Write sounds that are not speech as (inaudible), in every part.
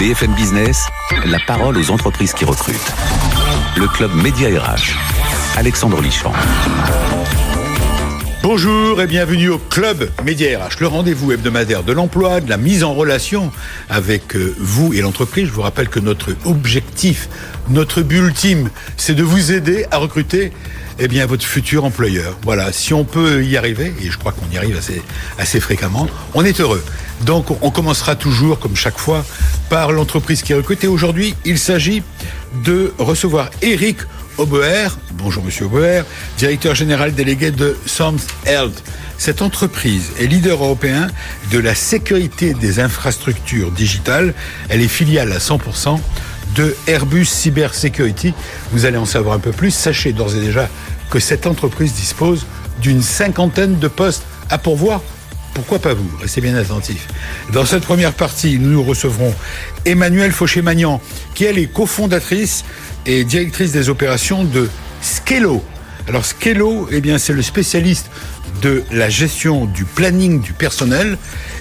BFM Business, la parole aux entreprises qui recrutent. Le club Média RH. Alexandre Lichamp. Bonjour et bienvenue au Club Média RH, le rendez-vous hebdomadaire de l'emploi, de la mise en relation avec euh, vous et l'entreprise. Je vous rappelle que notre objectif, notre but ultime, c'est de vous aider à recruter eh bien, votre futur employeur. Voilà, si on peut y arriver, et je crois qu'on y arrive assez, assez fréquemment, on est heureux. Donc, on commencera toujours, comme chaque fois, par l'entreprise qui recrute. Et aujourd'hui, il s'agit de recevoir Eric Oboer, bonjour Monsieur Oboer, directeur général délégué de Sams Health. Cette entreprise est leader européen de la sécurité des infrastructures digitales. Elle est filiale à 100% de Airbus Cyber Security. Vous allez en savoir un peu plus. Sachez d'ores et déjà que cette entreprise dispose d'une cinquantaine de postes à pourvoir pourquoi pas vous Restez bien attentifs. Dans cette première partie, nous recevrons Emmanuel Fauché-Magnan, qui elle est cofondatrice et directrice des opérations de Skello. Alors Skello, eh bien, c'est le spécialiste de la gestion du planning du personnel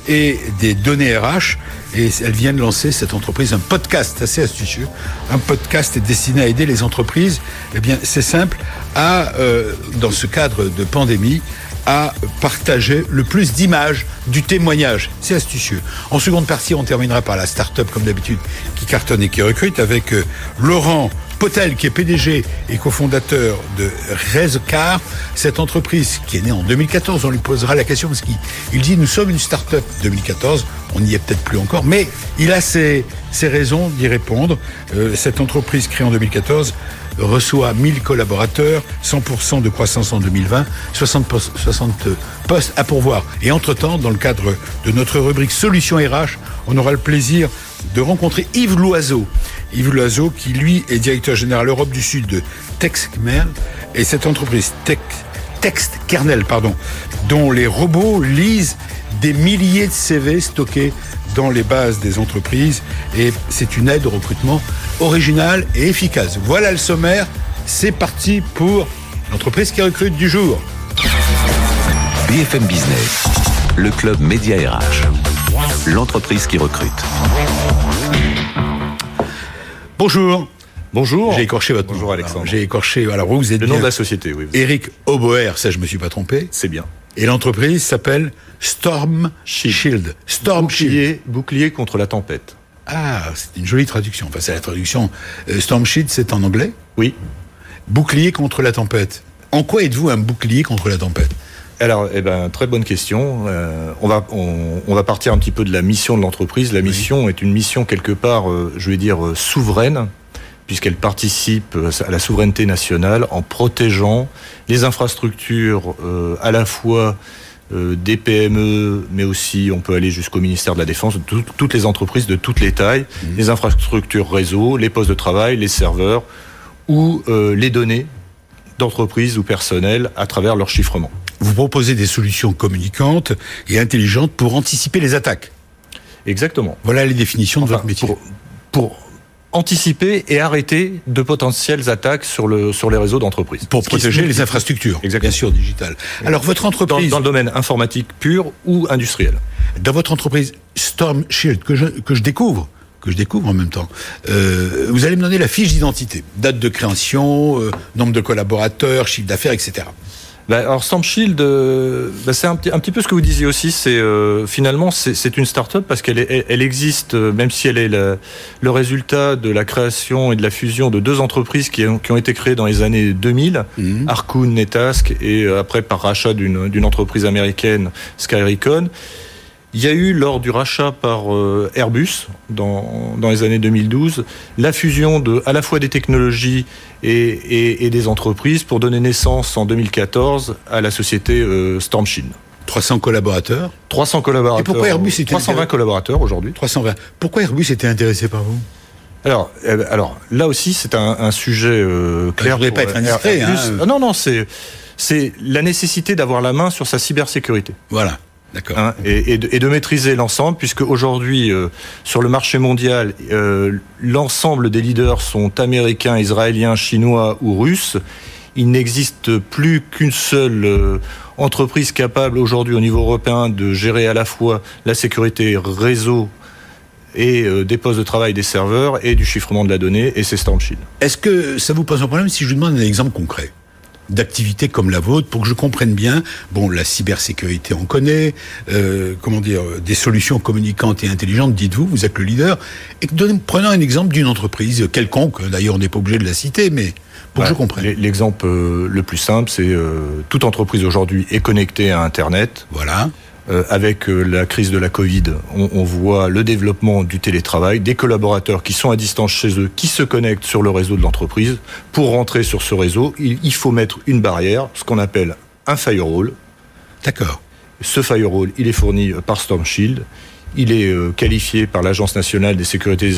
et des données RH. Et elle vient de lancer cette entreprise un podcast assez astucieux. Un podcast est destiné à aider les entreprises. Eh bien, c'est simple à, euh, dans ce cadre de pandémie, à partager le plus d'images du témoignage. C'est astucieux. En seconde partie, on terminera par la start-up, comme d'habitude, qui cartonne et qui recrute, avec euh, Laurent Potel, qui est PDG et cofondateur de Rezcar, cette entreprise qui est née en 2014. On lui posera la question parce qu'il dit nous sommes une start-up 2014. On n'y est peut-être plus encore, mais il a ses, ses raisons d'y répondre. Euh, cette entreprise créée en 2014 reçoit 1000 collaborateurs, 100% de croissance en 2020, 60, postes, 60 postes à pourvoir. Et entre-temps, dans le cadre de notre rubrique Solutions RH, on aura le plaisir de rencontrer Yves Loiseau. Yves Loiseau, qui lui est directeur général Europe du Sud de Texmer, et cette entreprise Text Kernel, pardon, dont les robots lisent des milliers de CV stockés dans les bases des entreprises et c'est une aide au recrutement originale et efficace. Voilà le sommaire, c'est parti pour l'entreprise qui recrute du jour. BFM Business, le club Média RH, l'entreprise qui recrute. Bonjour. Bonjour. J'ai écorché votre Bonjour Alexandre. J'ai écorché. Alors vous, êtes le nom de la société, oui. Eric Oboer, ça je me suis pas trompé. C'est bien. Et l'entreprise s'appelle Storm Shield. Storm bouclier, Shield. Bouclier contre la tempête. Ah, c'est une jolie traduction. Enfin, c'est la traduction. Euh, Storm Shield, c'est en anglais Oui. Bouclier contre la tempête. En quoi êtes-vous un bouclier contre la tempête? Alors, eh ben, très bonne question. Euh, on, va, on, on, va partir un petit peu de la mission de l'entreprise. La mission oui. est une mission quelque part, euh, je vais dire, euh, souveraine, puisqu'elle participe à la souveraineté nationale en protégeant les infrastructures euh, à la fois euh, des PME, mais aussi on peut aller jusqu'au ministère de la Défense, tout, toutes les entreprises de toutes les tailles, mmh. les infrastructures réseau, les postes de travail, les serveurs ou euh, les données d'entreprises ou personnels à travers leur chiffrement. Vous proposez des solutions communicantes et intelligentes pour anticiper les attaques. Exactement. Voilà les définitions enfin, de votre métier. Pour, pour anticiper et arrêter de potentielles attaques sur, le, sur les réseaux d'entreprise. Pour protéger les infrastructures, Exactement. bien sûr, digitales. Alors, votre entreprise... Dans, dans, le domaine informatique pur ou industriel. Dans votre entreprise Storm Shield, que je, que je découvre, que je découvre en même temps. Euh, vous allez me donner la fiche d'identité, date de création, euh, nombre de collaborateurs, chiffre d'affaires, etc. Bah, alors Storm Shield, euh, bah, c'est un, un, petit peu ce que vous disiez aussi. C'est euh, finalement c'est une start-up parce qu'elle elle, elle, existe, euh, même si elle est la, le résultat de la création et de la fusion de deux entreprises qui ont, qui ont été créées dans les années 2000, mmh. Arcoon, Netask, et euh, après par rachat d'une entreprise américaine, Skyrecon. Il y a eu, lors du rachat par euh, Airbus, dans, dans, les années 2012, la fusion de, à la fois des technologies et, et, et des entreprises pour donner naissance en 2014 à la société euh, Storm Shield. 300 collaborateurs 300 collaborateurs. Et pourquoi Airbus était 320 collaborateurs aujourd'hui. 320. Pourquoi Airbus était intéressé par vous? Alors, alors, là aussi, c'est un, un, sujet euh, clair. Je ne pas être indiscret. Hein. Ah, non, non, c'est la nécessité d'avoir la main sur sa cybersécurité. Voilà. Hein, et, et, de, et, de, maîtriser l'ensemble, puisque aujourd'hui, euh, sur le marché mondial, euh, l'ensemble des leaders sont américains, israéliens, chinois ou russes. Il n'existe plus qu'une seule euh, entreprise capable aujourd'hui au niveau européen de gérer à la fois la sécurité réseau et euh, des postes de travail des serveurs et du chiffrement de la donnée et c'est Storm Shield. Est-ce que ça vous pose un problème si je vous demande un exemple concret? D'activité comme la vôtre pour que je comprenne bien. Bon, la cybersécurité, on connaît. Euh, comment dire Des solutions communicantes et intelligentes. Dites-vous, vous êtes le leader. Et prenons un exemple d'une entreprise quelconque. D'ailleurs, on n'est pas obligé de la citer, mais pour que je comprenne. L'exemple euh, le plus simple, c'est euh, toute entreprise aujourd'hui est connectée à Internet. Voilà. Euh, avec euh, la crise de la Covid, on, voit le développement du télétravail, des collaborateurs qui sont à distance chez eux, qui se connectent sur le réseau de l'entreprise. Pour rentrer sur ce réseau, il, faut mettre une barrière, ce qu'on appelle un firewall. D'accord. Ce firewall, il est fourni par Storm Shield. Il est euh, qualifié par l'Agence nationale des sécurités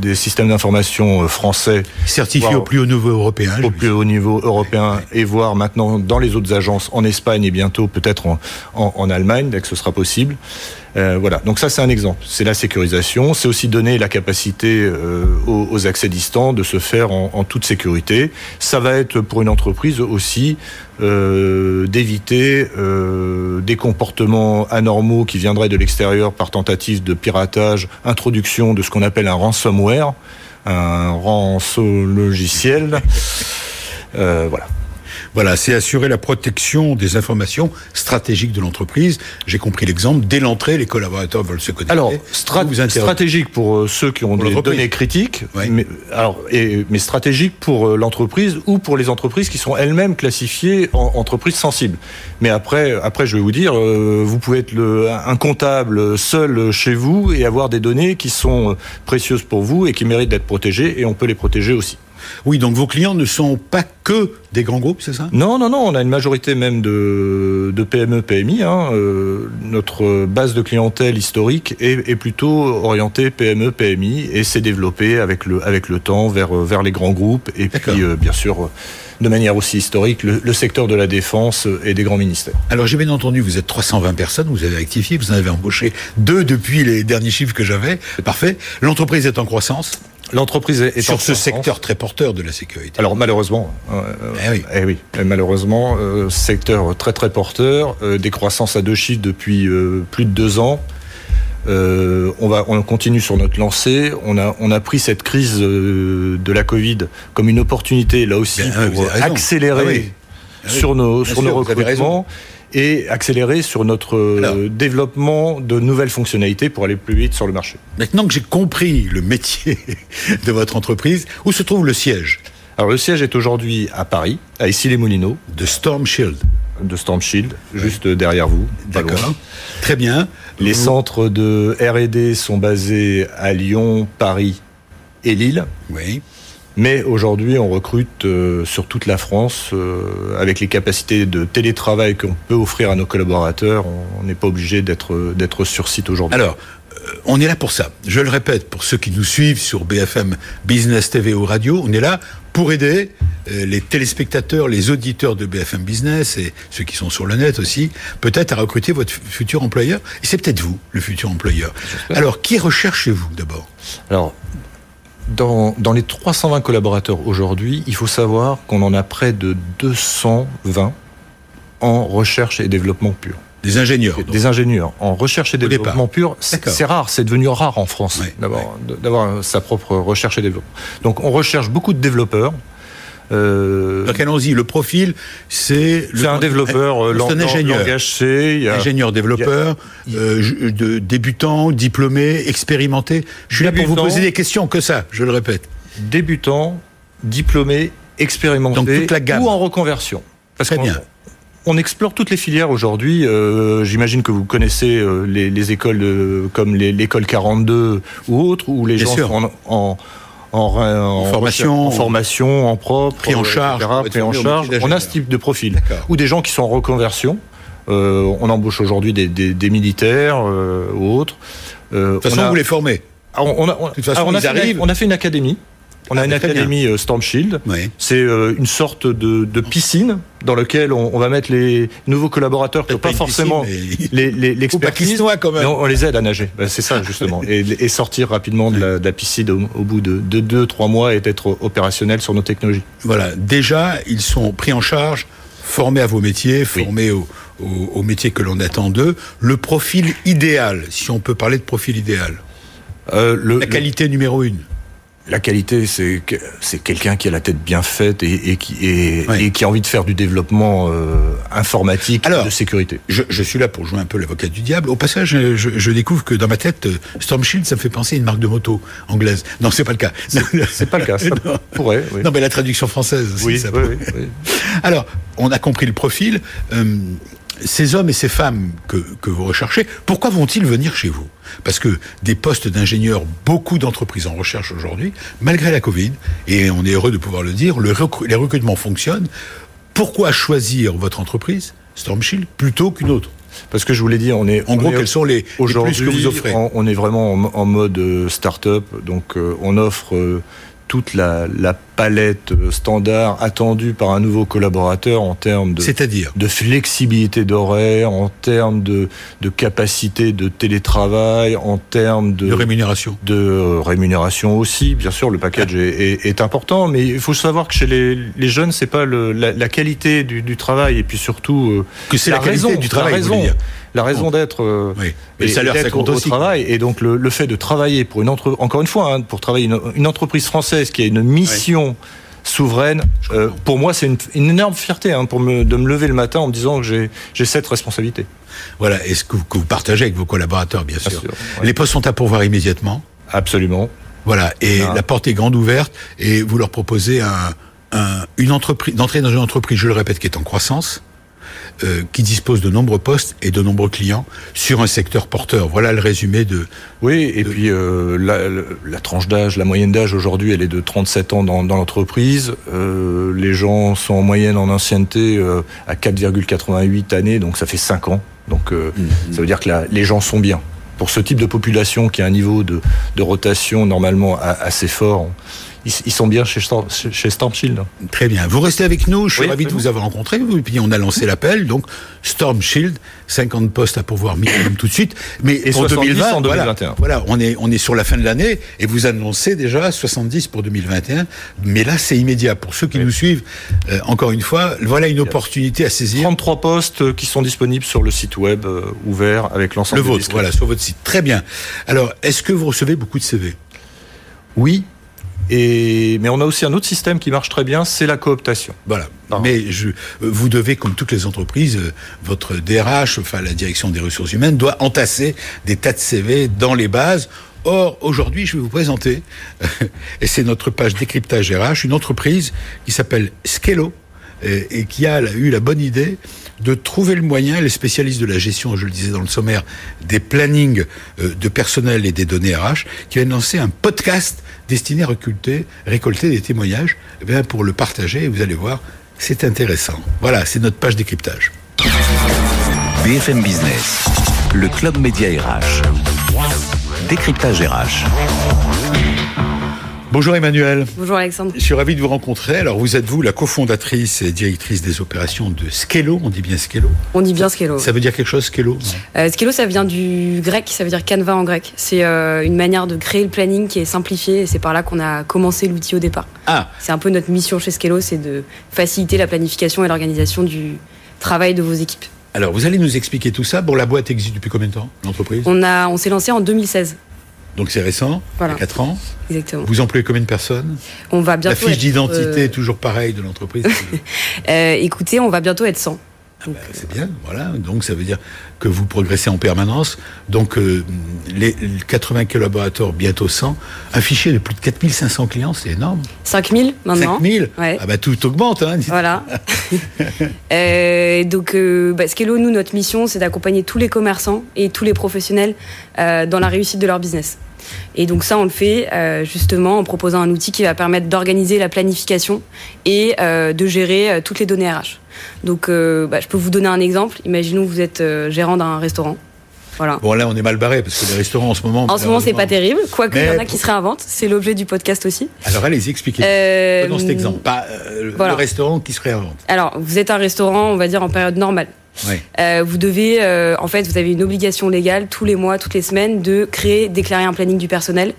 des systèmes d'information français. Certifié au plus haut niveau européen. Au plus haut niveau européen et voire maintenant dans les autres agences en Espagne et bientôt peut-être en, en, Allemagne dès que ce sera possible. Euh, voilà, donc ça c'est un exemple. C'est la sécurisation, c'est aussi donner la capacité euh, aux, accès distants de se faire en, toute sécurité. Ça va être pour une entreprise aussi euh, d'éviter des comportements anormaux qui viendraient de l'extérieur par tentative de piratage, introduction de ce qu'on appelle un ransomware, un rançon logiciel. (laughs) voilà. Voilà, c'est assurer la protection des informations stratégiques de l'entreprise. J'ai compris l'exemple. Dès l'entrée, les collaborateurs veulent se connecter. Alors, stratégique pour euh, ceux qui ont des données critiques, mais, alors, et, mais stratégique pour euh, l'entreprise ou pour les entreprises qui sont elles-mêmes classifiées en entreprises sensibles. Mais après, après, je vais vous dire, euh, vous pouvez être le, un comptable seul chez vous et avoir des données qui sont précieuses pour vous et qui méritent d'être protégées, et on peut les protéger aussi. Oui, donc vos clients ne sont pas que des grands groupes, c'est ça? Non, non, non, on a une majorité même de, PME, PMI. Hein. Euh, notre base de clientèle historique est, plutôt orientée PME, PMI et s'est développée avec le, avec le temps vers, vers les grands groupes et puis euh, bien sûr de manière aussi historique le, secteur de la défense et des grands ministères. Alors j'ai bien entendu, vous êtes 320 personnes, vous avez rectifié, vous en avez embauché deux depuis les derniers chiffres que j'avais. Parfait. L'entreprise est en croissance? L'entreprise est sur ce secteur très porteur de la sécurité. Alors malheureusement, euh, eh oui, eh oui, malheureusement, euh, secteur très très porteur, euh, des croissances à deux chiffres depuis euh, plus de deux ans. on va, on continue sur notre lancée. On a, on a pris cette crise de la Covid comme une opportunité là aussi pour accélérer ah ah sur nos, sur nos recrutements et accélérer sur notre euh, développement de nouvelles fonctionnalités pour aller plus vite sur le marché. Maintenant que j'ai compris le métier (laughs) de votre entreprise, où se trouve le siège? Alors le siège est aujourd'hui à Paris, à Issy-les-Moulineaux. De Storm Shield De Storm Shield, juste derrière vous. D'accord. Très bien. Les centres de R&D sont basés à Lyon, Paris et Lille. Oui. Mais aujourd'hui, on recrute euh, sur toute la France euh, avec les capacités de télétravail qu'on peut offrir à nos collaborateurs. On n'est pas obligé d'être d'être sur site aujourd'hui. Alors, euh, on est là pour ça. Je le répète pour ceux qui nous suivent sur BFM Business TV ou radio, on est là pour aider les téléspectateurs, les auditeurs de BFM Business et ceux qui sont sur le net aussi, peut-être à recruter votre futur employeur. Et c'est peut-être vous, le futur employeur. Alors, qui recherchez-vous d'abord? Alors, dans, les 320 collaborateurs aujourd'hui, il faut savoir qu'on en a près de 220 en recherche et développement pur. Des ingénieurs. Des ingénieurs en recherche et développement pur. C'est rare, c'est devenu rare en France d'avoir sa propre recherche et développement. Donc on recherche beaucoup de développeurs euh, Donc allons-y, le profil, c'est... C'est un développeur, euh, un ingénieur. ingénieur développeur, euh, de, débutant, diplômé, expérimenté. Je suis là pour vous poser des questions que ça, je le répète. Débutant, diplômé, expérimenté Donc, toute la gamme. ou en reconversion. Parce Très bien. On explore toutes les filières aujourd'hui. Euh, j'imagine que vous connaissez les, écoles comme l'école 42 ou autres, où les gens sont en en, formation, en formation, en propre, pris en charge, pris en charge. On a ce type de profil. Ou des gens qui sont en reconversion. Euh, on embauche aujourd'hui des, des, des, militaires euh, ou autres. Euh, de toute façon, vous les formez. On, a, on, de toute façon, on, a fait, on a fait une académie on a ah, une académie euh, Storm Shield. C'est euh, une sorte de, piscine dans laquelle on, va mettre les nouveaux collaborateurs qui n'ont pas, forcément (laughs) l'expertise. quand même. On, les aide à nager. Ben, c'est ça justement. (laughs) et, sortir rapidement de la, piscine au, bout de 2-3 mois et être opérationnel sur nos technologies. Voilà. Déjà, ils sont pris en charge, formés à vos métiers, formés au, au métier que l'on attend d'eux. Le profil idéal, si on peut parler de profil idéal la qualité numéro une la qualité, c'est c'est quelqu'un qui a la tête bien faite et, qui et, qui a envie de faire du développement euh, informatique Alors, de sécurité. Je, je, suis là pour jouer un peu l'avocat du diable. Au passage, je, je, découvre que dans ma tête, euh, Storm Shield, ça me fait penser à une marque de moto anglaise. Non, c'est pas le cas. C'est pas le cas. Ça (laughs) pourrait. Oui. Non, mais la traduction française. Aussi, oui, ça oui, oui, Alors, on a compris le profil. Euh, ces hommes et ces femmes que, que vous recherchez, pourquoi vont-ils venir chez vous? Parce que des postes d'ingénieurs, beaucoup d'entreprises en recherche aujourd'hui, malgré la Covid, et on est heureux de pouvoir le dire, le les recrutements fonctionnent. Pourquoi choisir votre entreprise, Stormshield, plutôt qu'une autre? Parce que je vous l'ai dit, on est. En gros, quels sont les, les plus que vous offrez? On est vraiment en, mode euh, start-up, donc euh, on offre euh, toute la, la, palette standard attendue par un nouveau collaborateur en termes de, C'est-à-dire de flexibilité d'horaire, en termes de, de, capacité de télétravail, en termes de, de rémunération. De euh, rémunération aussi, bien sûr, le package est, est, important, mais il faut savoir que chez les, les jeunes, c'est pas le, la, la, qualité du, du, travail et puis surtout euh, que c'est la, raison du travail. La raison, la raison d'être euh, oui. et, le salaire, ça compte au, aussi. travail et donc le, le, fait de travailler pour une entreprise, encore une fois, hein, pour travailler une, une entreprise française qui a une mission oui souveraine. Euh, pour moi, c'est une, une, énorme fierté hein, pour me, de me lever le matin en me disant que j'ai cette responsabilité. Voilà, et ce que, que, vous partagez avec vos collaborateurs, bien, bien sûr. sûr ouais. Les postes sont à pourvoir immédiatement. Absolument. Voilà, et ah. la porte est grande ouverte, et vous leur proposez un, un, une entreprise, d'entrer dans une entreprise, je le répète, qui est en croissance, euh, qui dispose de nombreux postes et de nombreux clients sur un secteur porteur. Voilà le résumé de. Oui, et de... puis euh, la, la, tranche d'âge, la moyenne d'âge aujourd'hui, elle est de 37 ans dans, dans l'entreprise. Euh, les gens sont en moyenne en ancienneté à 4,88 années, donc ça fait 5 ans. Donc mmh. ça veut dire que la, les gens sont bien. Pour ce type de population qui a un niveau de, de rotation normalement assez fort, ils, sont bien chez, Storm, chez Stormshield. Très bien. Vous restez avec nous. Je suis oui, ravi de vous avoir rencontré. Et puis on a lancé l'appel. Donc Storm Shield, 50 postes à pourvoir minimum tout de suite. Mais et pour 2020, en 2021. Voilà, voilà, on est on est sur la fin de l'année et vous annoncez déjà 70 pour 2021. Mais là, c'est immédiat pour ceux qui oui. nous suivent. Euh, encore une fois, voilà une opportunité à saisir. 33 postes qui sont disponibles sur le site web euh, ouvert avec l'ensemble. Le vôtre, voilà, sur votre site. Très bien. Alors, est-ce que vous recevez beaucoup de CV Oui, et, mais on a aussi un autre système qui marche très bien, c'est la cooptation. Voilà. Non. Mais je, vous devez, comme toutes les entreprises, votre DRH, enfin la direction des ressources humaines, doit entasser des tas de CV dans les bases. Or, aujourd'hui, je vais vous présenter, (laughs) et c'est notre page décryptage RH, une entreprise qui s'appelle Skello, et, et qui a eu la bonne idée de trouver le moyen, les spécialistes de la gestion, je le disais dans le sommaire, des plannings de personnel et des données RH, qui viennent lancer un podcast destiné à récolter, récolter des témoignages eh pour le partager, vous allez voir, c'est intéressant. Voilà, c'est notre page décryptage. BFM Business, le club média RH. Décryptage RH. Bonjour Emmanuel. Bonjour Alexandre. Je suis ravi de vous rencontrer. Alors vous êtes vous la cofondatrice et directrice des opérations de Skello. On dit bien Skello On dit bien Skello. Ça veut dire quelque chose Skello? Euh, Skello ça vient du grec, ça veut dire canevas en grec. C'est euh, une manière de créer le planning qui est simplifié et c'est par là qu'on a commencé l'outil au départ. Ah. C'est un peu notre mission chez Skello, c'est de faciliter la planification et l'organisation du travail de vos équipes. Alors vous allez nous expliquer tout ça. Bon la boîte existe depuis combien de temps l'entreprise? On a on s'est lancé en 2016. Donc c'est récent, voilà. il y a 4 ans. Exactement. Vous employez combien de personnes On va bientôt. La fiche d'identité euh... toujours pareille de l'entreprise. (laughs) euh, écoutez, on va bientôt être 100. Ah bah, c'est bien, voilà. Donc ça veut dire que vous progressez en permanence. Donc euh, les 80 collaborateurs, bientôt 100. Un fichier de plus de 4500 clients, c'est énorme. 5000 maintenant. 5000 ouais. Ah bah tout augmente. Hein. Voilà. (laughs) euh, donc euh, bah, Skello, nous, notre mission, c'est d'accompagner tous les commerçants et tous les professionnels euh, dans la réussite de leur business. Et donc ça, on le fait euh, justement en proposant un outil qui va permettre d'organiser la planification et euh, de gérer euh, toutes les données RH. Donc bah, je peux vous donner un exemple. Imaginons que vous êtes gérant d'un restaurant. Voilà. Bon là on est mal barré parce que les restaurants en ce moment. En ce moment c'est pas terrible, quoique il y en a qui se réinventent. C'est l'objet du podcast aussi. Alors allez-y expliquez. Euh, dans cet exemple, pas euh, voilà. le restaurant qui se réinvente. Alors vous êtes un restaurant, on va dire en période normale. Oui. Euh, vous devez, en fait, vous avez une obligation légale tous les mois, toutes les semaines de créer, déclarer un planning du personnel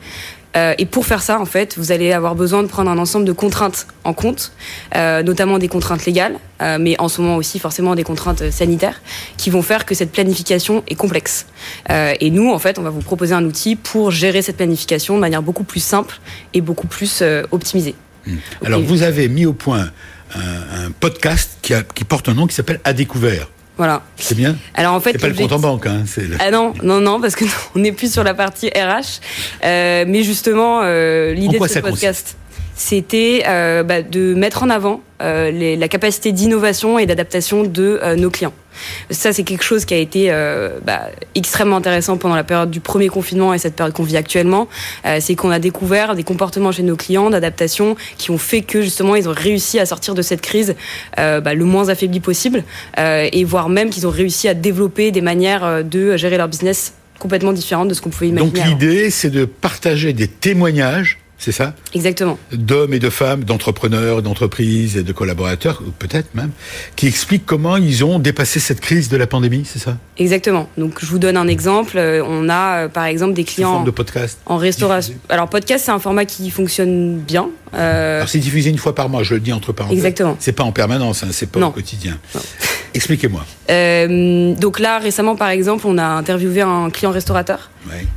Euh, et pour faire ça, en fait, vous allez avoir besoin de prendre un ensemble de contraintes en compte, euh, notamment des contraintes légales, euh, mais en ce moment aussi forcément des contraintes sanitaires, qui vont faire que cette planification est complexe. Euh, et nous, en fait, on va vous proposer un outil pour gérer cette planification de manière beaucoup plus simple et beaucoup plus euh, optimisée. Mmh. Alors, vous avez mis au point un, un podcast qui, a- qui porte un nom qui s'appelle À découvert. Voilà. C'est bien Alors en fait, C'est pas le compte en banque, hein, le- Ah non, non, non, parce que non, (laughs) on n'est plus sur la partie RH. Euh, mais justement, euh, l'idée de ce podcast, c'était euh, bah, de mettre en avant euh, les- la capacité d'innovation et d'adaptation de euh, nos clients. Ça, c'est quelque chose qui a été euh, bah, extrêmement intéressant pendant la période du premier confinement et cette période qu'on vit actuellement. Euh, c'est qu'on a découvert des comportements chez nos clients d'adaptation qui ont fait que justement ils ont réussi à sortir de cette crise euh, bah, le moins affaibli possible euh, et voire même qu'ils ont réussi à développer des manières de gérer leur business complètement différentes de ce qu'on pouvait imaginer. Donc l'idée, c'est de partager des témoignages, c'est ça Exactement. d'hommes et de femmes, d'entrepreneurs, d'entreprises et de collaborateurs, ou peut-être même, qui expliquent comment ils ont dépassé cette crise de la pandémie, c'est ça Exactement. Donc je vous donne un exemple. Euh, On a euh, par exemple des clients forme de podcast. en restauration. diffusé. Alors podcast, c'est un format qui fonctionne bien. Euh, Alors c'est diffusé une fois par mois, je le dis entre parenthèses. Exactement. C'est pas en permanence, hein, c'est pas Non. au quotidien. Expliquez-moi. euh, donc là récemment par exemple, on a interviewé un client restaurateur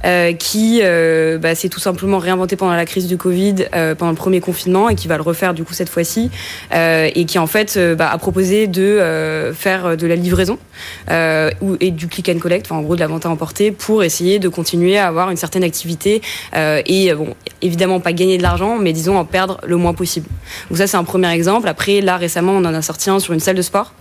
Euh, qui euh, bah, s'est tout simplement réinventé pendant la crise du Covid, euh, pendant le premier confinement, et qui va le refaire du coup cette fois-ci, et qui en fait bah, a proposé de faire de la livraison ou, et du click and collect, enfin en gros de la vente à emporter, pour essayer de continuer à avoir une certaine activité et bon évidemment pas gagner de l'argent, mais disons en perdre le moins possible. Donc ça c'est un premier exemple. Après là récemment on en a sorti un sur une salle de sport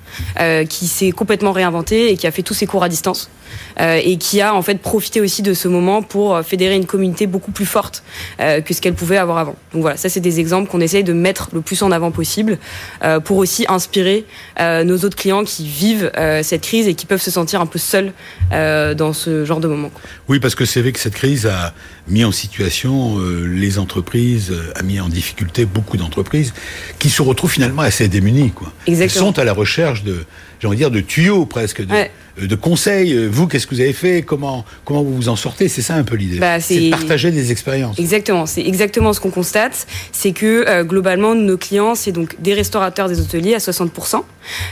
qui s'est complètement réinventé et qui a fait tous ses cours à distance et qui a en fait profité aussi de ce moment pour euh, fédérer une communauté beaucoup plus forte euh, que ce qu'elle pouvait avoir avant. Donc voilà, ça c'est des exemples qu'on essaye de mettre le plus en avant possible euh, pour aussi inspirer euh, nos autres clients qui vivent euh, cette crise et qui peuvent se sentir un peu seuls euh, dans ce genre de moment. Oui, parce que c'est vrai que cette crise a mis en situation euh, les entreprises, euh, a mis en difficulté beaucoup d'entreprises qui se retrouvent finalement assez démunies. Quoi. Exactement. Elles sont à la recherche de, j'ai envie de dire, de tuyaux presque, de, Ouais. euh, de conseils. Euh, Vous, qu'est-ce que vous avez fait? Comment comment vous vous en sortez? C'est ça un peu l'idée. Bah, c'est c'est- de partager des expériences. Exactement, c'est exactement ce qu'on constate, c'est que euh, globalement nos clients c'est donc des restaurateurs, des hôteliers à 60%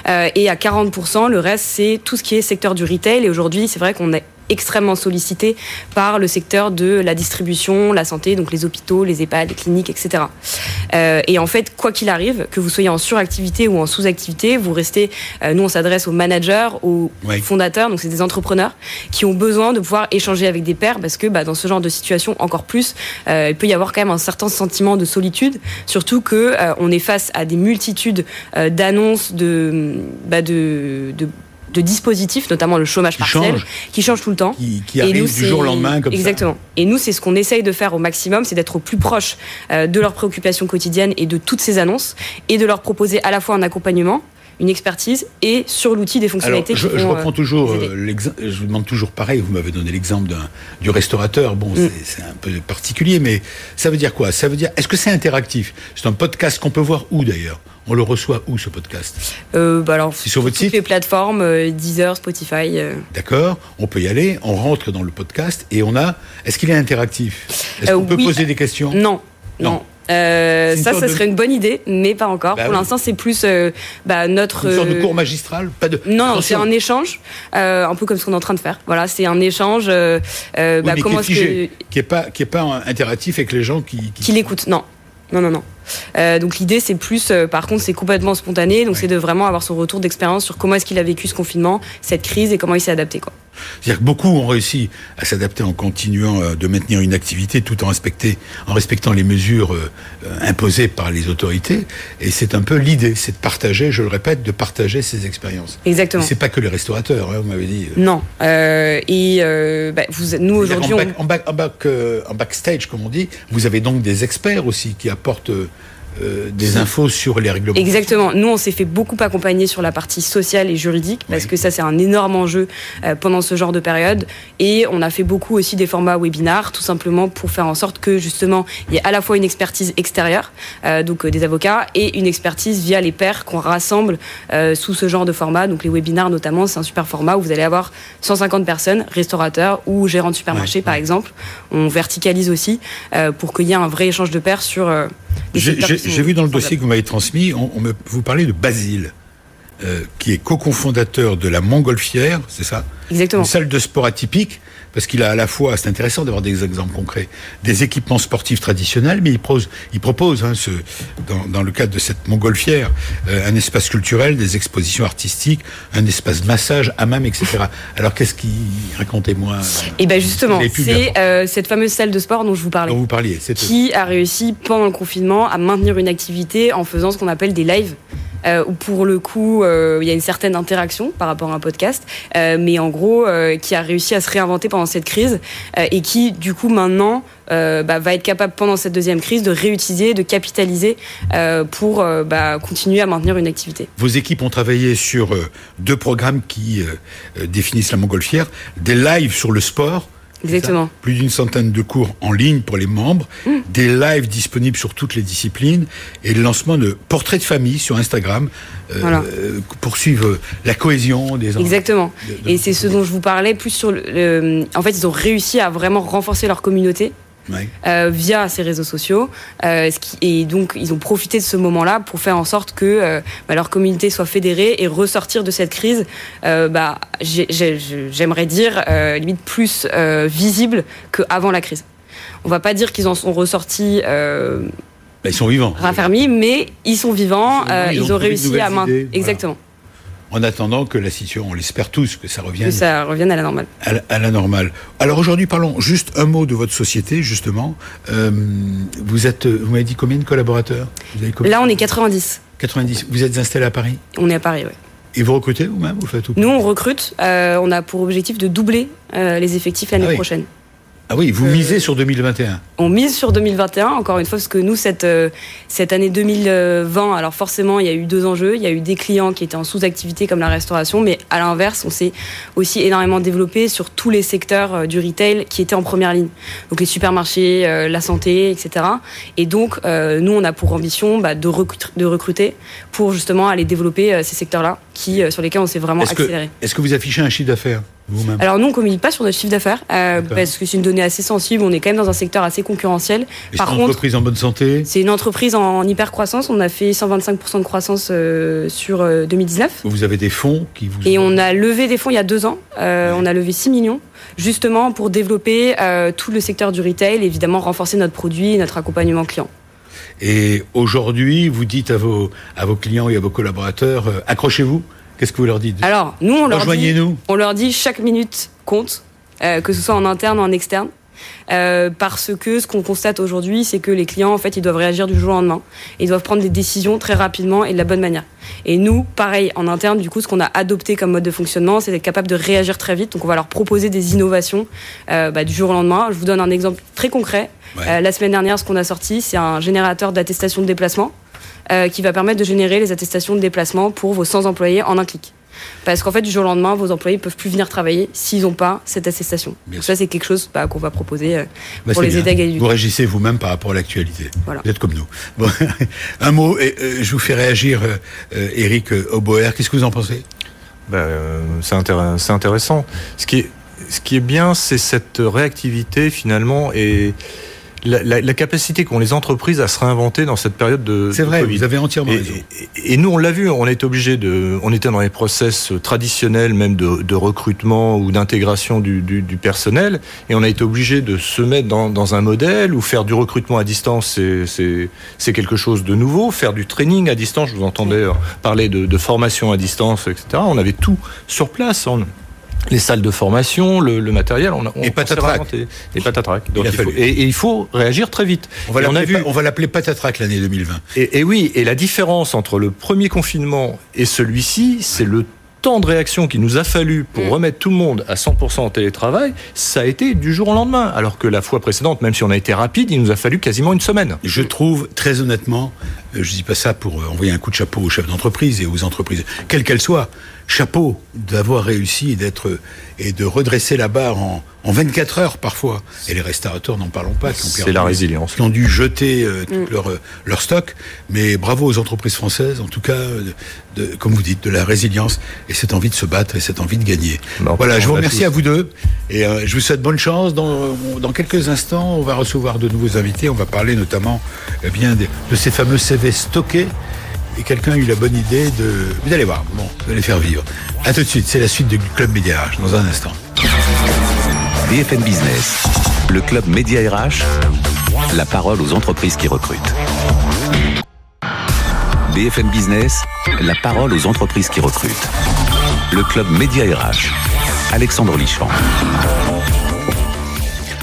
euh, et à 40% le reste c'est tout ce qui est secteur du retail et aujourd'hui c'est vrai qu'on est extrêmement sollicité par le secteur de la distribution, la santé, donc les hôpitaux, les EHPAD, les cliniques, etc. Euh, et en fait, quoi qu'il arrive, que vous soyez en suractivité ou en sous-activité, vous restez. euh, nous, on s'adresse aux managers, aux Oui. fondateurs, donc c'est des entrepreneurs qui ont besoin de pouvoir échanger avec des pairs parce que bah, dans ce genre de situation, encore plus, euh, il peut y avoir quand même un certain sentiment de solitude, surtout que on est face à des multitudes d'annonces de, bah, de, de de dispositifs, notamment le chômage Qui partiel, qui change tout le temps. Qui, qui Et nous, du jour au lendemain comme Exactement. Et nous, c'est ce qu'on essaye de faire au maximum, c'est d'être au plus proche euh, de leurs préoccupations quotidiennes et de toutes ces annonces, et de leur proposer à la fois un accompagnement, une expertise, et sur l'outil des Alors, fonctionnalités. je, qui je vont, reprends euh, toujours euh, l'exem- je vous demande toujours pareil. Vous m'avez donné l'exemple du restaurateur. Bon, Mm. c'est- un peu particulier, mais ça veut dire quoi? Ça veut dire est-ce que c'est interactif? C'est un podcast qu'on peut voir où d'ailleurs? On le reçoit où ce podcast? Euh, bah alors, C'est sur votre toutes site? les plateformes, euh, Deezer, Spotify. euh. D'accord On peut y aller. On rentre dans le podcast et on a. Est-ce qu'il est interactif? Est-ce Euh, qu'on peut oui. poser des questions? Non, Non. non. Euh, ça, ça de- serait une bonne idée, mais pas encore. Bah Pour oui. l'instant, c'est plus euh, bah, notre. Une sorte de euh, cours magistral Pas de. Non, non, c'est un échange, euh, un peu comme ce qu'on est en train de faire. Voilà, c'est un échange. euh, euh, Oui, bah, mais comment qui est est-ce que qui est pas qui est pas interactif avec les gens qui. qui- qui l'écoute Non, non, non, non. Euh, donc l'idée, c'est plus, euh, par contre, c'est complètement spontané. Donc Ouais. c'est de vraiment avoir son retour d'expérience sur comment est-ce qu'il a vécu ce confinement, cette crise et comment il s'est adapté. Quoi. C'est-à-dire que beaucoup ont réussi à s'adapter en continuant euh, de maintenir une activité tout en, respecter, en respectant les mesures euh, euh, imposées par les autorités. Et c'est un peu l'idée, c'est de partager, je le répète, de partager ces expériences. Exactement. C'est pas que les restaurateurs, hein, vous m'avez dit. Non. Euh, et euh, bah, vous, nous aujourd'hui, en, on... back- en, back- en back- en backstage, comme on dit, vous avez donc des experts aussi qui apportent euh, des infos sur les règlements. Exactement. Nous, on s'est fait beaucoup accompagner sur la partie sociale et juridique parce que ça, c'est un énorme enjeu euh, pendant ce genre de période. Et on a fait beaucoup aussi des formats webinars, tout simplement pour faire en sorte que justement, il y ait à la fois une expertise extérieure, euh, donc des avocats, et une expertise via les pairs qu'on rassemble sous ce genre de format. Donc les webinars, notamment, c'est un super format où vous allez avoir 150 personnes, restaurateurs ou gérants de supermarché, par exemple. On verticalise aussi pour qu'il y ait un vrai échange de pairs sur j'ai vu dans le dossier que vous m'avez transmis, on, me, vous parlez de Basile, euh, qui est co-confondateur de la Montgolfière, c'est ça? Exactement. Une salle de sport atypique, parce qu'il a à la fois, c'est intéressant d'avoir des exemples concrets, des équipements sportifs traditionnels, mais il propose, il propose hein, ce, dans, dans, le cadre de cette montgolfière, euh, un espace culturel, des expositions artistiques, un espace de massage, hammam, etc. Alors qu'est-ce qui, racontez-moi Et eh ben justement, c'est euh, cette fameuse salle de sport dont je vous parlais, dont vous parliez, qui a réussi pendant le confinement à maintenir une activité en faisant ce qu'on appelle des lives euh, où pour le coup euh, il y a une certaine interaction par rapport à un podcast, euh, mais en gros qui a réussi à se réinventer pendant cette crise et qui du coup maintenant bah, va être capable pendant cette deuxième crise de réutiliser, de capitaliser pour bah, continuer à maintenir une activité. Vos équipes ont travaillé sur deux programmes qui définissent la montgolfière, des lives sur le sport Exactement. Plus d'une centaine de cours en ligne pour les membres, mmh. des lives disponibles sur toutes les disciplines et le lancement de portraits de famille sur Instagram euh, voilà. pour suivre la cohésion des enfants. Exactement. De, de et c'est ce dont je vous parlais plus sur le, le, En fait, ils ont réussi à vraiment renforcer leur communauté euh, via ces réseaux sociaux. Euh, ce qui, et donc, ils ont profité de ce moment-là pour faire en sorte que euh, bah, leur communauté soit fédérée et ressortir de cette crise, bah, j'aimerais dire, limite plus visible qu'avant la crise. On va pas dire qu'ils en sont ressortis. Bah, ils sont vivants. Raffermis, mais ils sont vivants. Ils, ont, réussi à maintenir. Exactement. Voilà en attendant que la situation, on l'espère tous, que ça revienne. Que ça revienne à la normale. À la, à la normale. Alors aujourd'hui, parlons juste un mot de votre société, justement. Euh, vous êtes, vous m'avez dit combien de collaborateurs? Vous avez combien Là, on est 90. 90. Vous êtes installé à Paris? On est à Paris, oui. Et vous recrutez vous-même vous faites tout Nous, on recrute. Euh, on a pour objectif de doubler euh, les effectifs l'année ah oui. prochaine. Ah oui, vous misez euh, sur 2021 On mise sur 2021, encore une fois, parce que nous, cette, euh, cette année 2020, alors forcément, il y a eu deux enjeux. Il y a eu des clients qui étaient en sous-activité comme la restauration, mais à l'inverse, on s'est aussi énormément développé sur tous les secteurs euh, du retail qui étaient en première ligne. Donc les supermarchés, la santé, etc. Et donc, nous, on a pour ambition bah, de, recruter, de recruter pour justement aller développer ces secteurs-là qui, sur lesquels on s'est vraiment est accéléré. Est-ce que vous affichez un chiffre d'affaires alors nous, on ne communique pas sur notre chiffre d'affaires euh, parce que c'est une donnée assez sensible. On est quand même dans un secteur assez concurrentiel. Et Par contre, une entreprise en bonne santé. C'est une entreprise en hyper croissance. On a fait 125% de croissance euh, sur euh, 2019. Vous avez des fonds qui vous. Et on a levé des fonds il y a deux ans. Euh. On a levé 6 millions justement pour développer euh, tout le secteur du retail, évidemment renforcer notre produit et notre accompagnement client. Et aujourd'hui, vous dites à vos, à vos clients et à vos collaborateurs, euh, accrochez-vous Qu'est-ce que vous leur dites? Alors, nous, on leur, dit, nous. on leur dit chaque minute compte, euh, que ce soit en interne ou en externe. Euh, parce que ce qu'on constate aujourd'hui, c'est que les clients, en fait, ils doivent réagir du jour au lendemain. Ils doivent prendre des décisions très rapidement et de la bonne manière. Et nous, pareil, en interne, du coup, ce qu'on a adopté comme mode de fonctionnement, c'est d'être capable de réagir très vite. Donc, on va leur proposer des innovations euh, bah, du jour au lendemain. Je vous donne un exemple très concret. Ouais. Euh, la semaine dernière, ce qu'on a sorti, c'est un générateur d'attestation de déplacement qui va permettre de générer les attestations de déplacement pour vos 100 employés en un clic. Parce qu'en fait, du jour au lendemain, vos employés ne peuvent plus venir travailler s'ils n'ont pas cette attestation. Donc ça, c'est quelque chose bah, qu'on va proposer euh, bah, pour les bien. aider à gagner du Vous régissez vous-même par rapport à l'actualité. Voilà. Vous êtes comme nous. Bon, (laughs) un mot, et, euh, je vous fais réagir, euh, Eric Auboer. Qu'est-ce que vous en pensez? Ben, C'est intér intéressant. Ce qui est, ce qui est bien, c'est cette réactivité finalement et la, la, la, capacité qu'ont les entreprises à se réinventer dans cette période de C'est vrai, COVID. vous avez entièrement et, raison. Et, et, nous, on l'a vu, on est obligé de, on était dans les process traditionnels, même de, de recrutement ou d'intégration du, du, du, personnel, et on a été obligé de se mettre dans, dans, un modèle où faire du recrutement à distance, c'est quelque chose de nouveau. Faire du training à distance, je vous entendais parler de, de formation à distance, etc. On avait tout sur place. On, les salles de formation, le, le matériel, on, on et patatrac. Et patatrac. Donc il, il faut, et, et, il faut réagir très vite. On va l'appeler patatrac l'année 2020. Et, et, oui, et la différence entre le premier confinement et celui-ci, c'est le temps de réaction qu'il nous a fallu pour mmh. remettre tout le monde à 100% en télétravail, ça a été du jour au lendemain. Alors que la fois précédente, même si on a été rapide, il nous a fallu quasiment une semaine. Je trouve, très honnêtement, je dis pas ça pour envoyer un coup de chapeau aux chefs d'entreprise et aux entreprises, quelles qu'elles soient. Chapeau d'avoir réussi et d'être et de redresser la barre en, en 24 heures parfois. Et les restaurateurs, n'en parlons pas, qui ont C'est la résilience. Qui ont dû jeter euh, tout mm. leur, euh, leur stock. Mais bravo aux entreprises françaises, en tout cas, de, de, comme vous dites, de la résilience et cette envie de se battre et cette envie de gagner. voilà, je vous remercie à vous deux et euh, je vous souhaite bonne chance. Dans, dans quelques instants, on va recevoir de nouveaux invités. On va parler notamment eh bien, de, de ces fameux CV stockés et quelqu'un a eu la bonne idée de... Vous allez voir, bon, de les faire vivre. A tout de suite, c'est la suite du Club Média RH, dans un instant. BFM Business, le Club Média RH, la parole aux entreprises qui recrutent. BFM Business, la parole aux entreprises qui recrutent. Le Club Média RH, Alexandre Lichamp.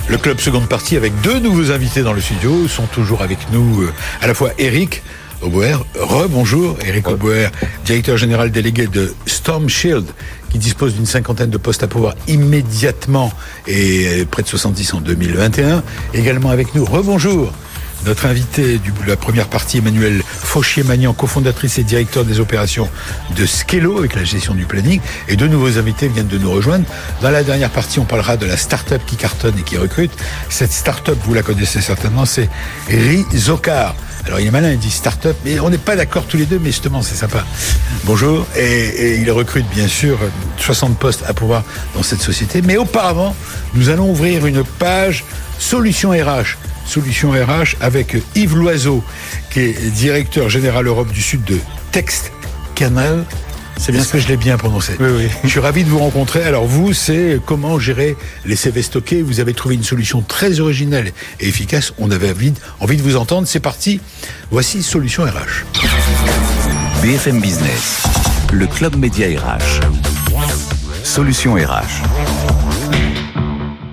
Le club seconde partie avec deux nouveaux invités dans le studio. Sont toujours avec nous euh, à la fois Eric, Auboer. Re-bonjour, Eric Auboer, directeur général délégué de Storm Shield, qui dispose d'une cinquantaine de postes à pouvoir immédiatement et près de 70 en 2021. Également avec nous, rebonjour, notre invité de la première partie, Emmanuel Fauchier-Magnan, cofondatrice et directeur des opérations de Skello avec la gestion du planning. Et deux nouveaux invités viennent de nous rejoindre. Dans la dernière partie, on parlera de la start-up qui cartonne et qui recrute. Cette start-up, vous la connaissez certainement, c'est Rizokar. Alors il est malin, il dit start-up, mais on n'est pas d'accord tous les deux, mais justement c'est sympa. Bonjour, et, il recrute bien sûr 60 postes à pouvoir dans cette société, mais auparavant, nous allons ouvrir une page Solution RH. Solution RH avec Yves Loiseau, qui est directeur général Europe du Sud de Text Canal c'est bien ce que je l'ai bien prononcé. Oui, oui. Je suis ravi de vous rencontrer. Alors vous, c'est comment gérer les CV stockés. Vous avez trouvé une solution très originelle et efficace. On avait envie, envie de vous entendre. C'est parti. Voici Solution RH. BFM Business, le club média RH. Solution RH.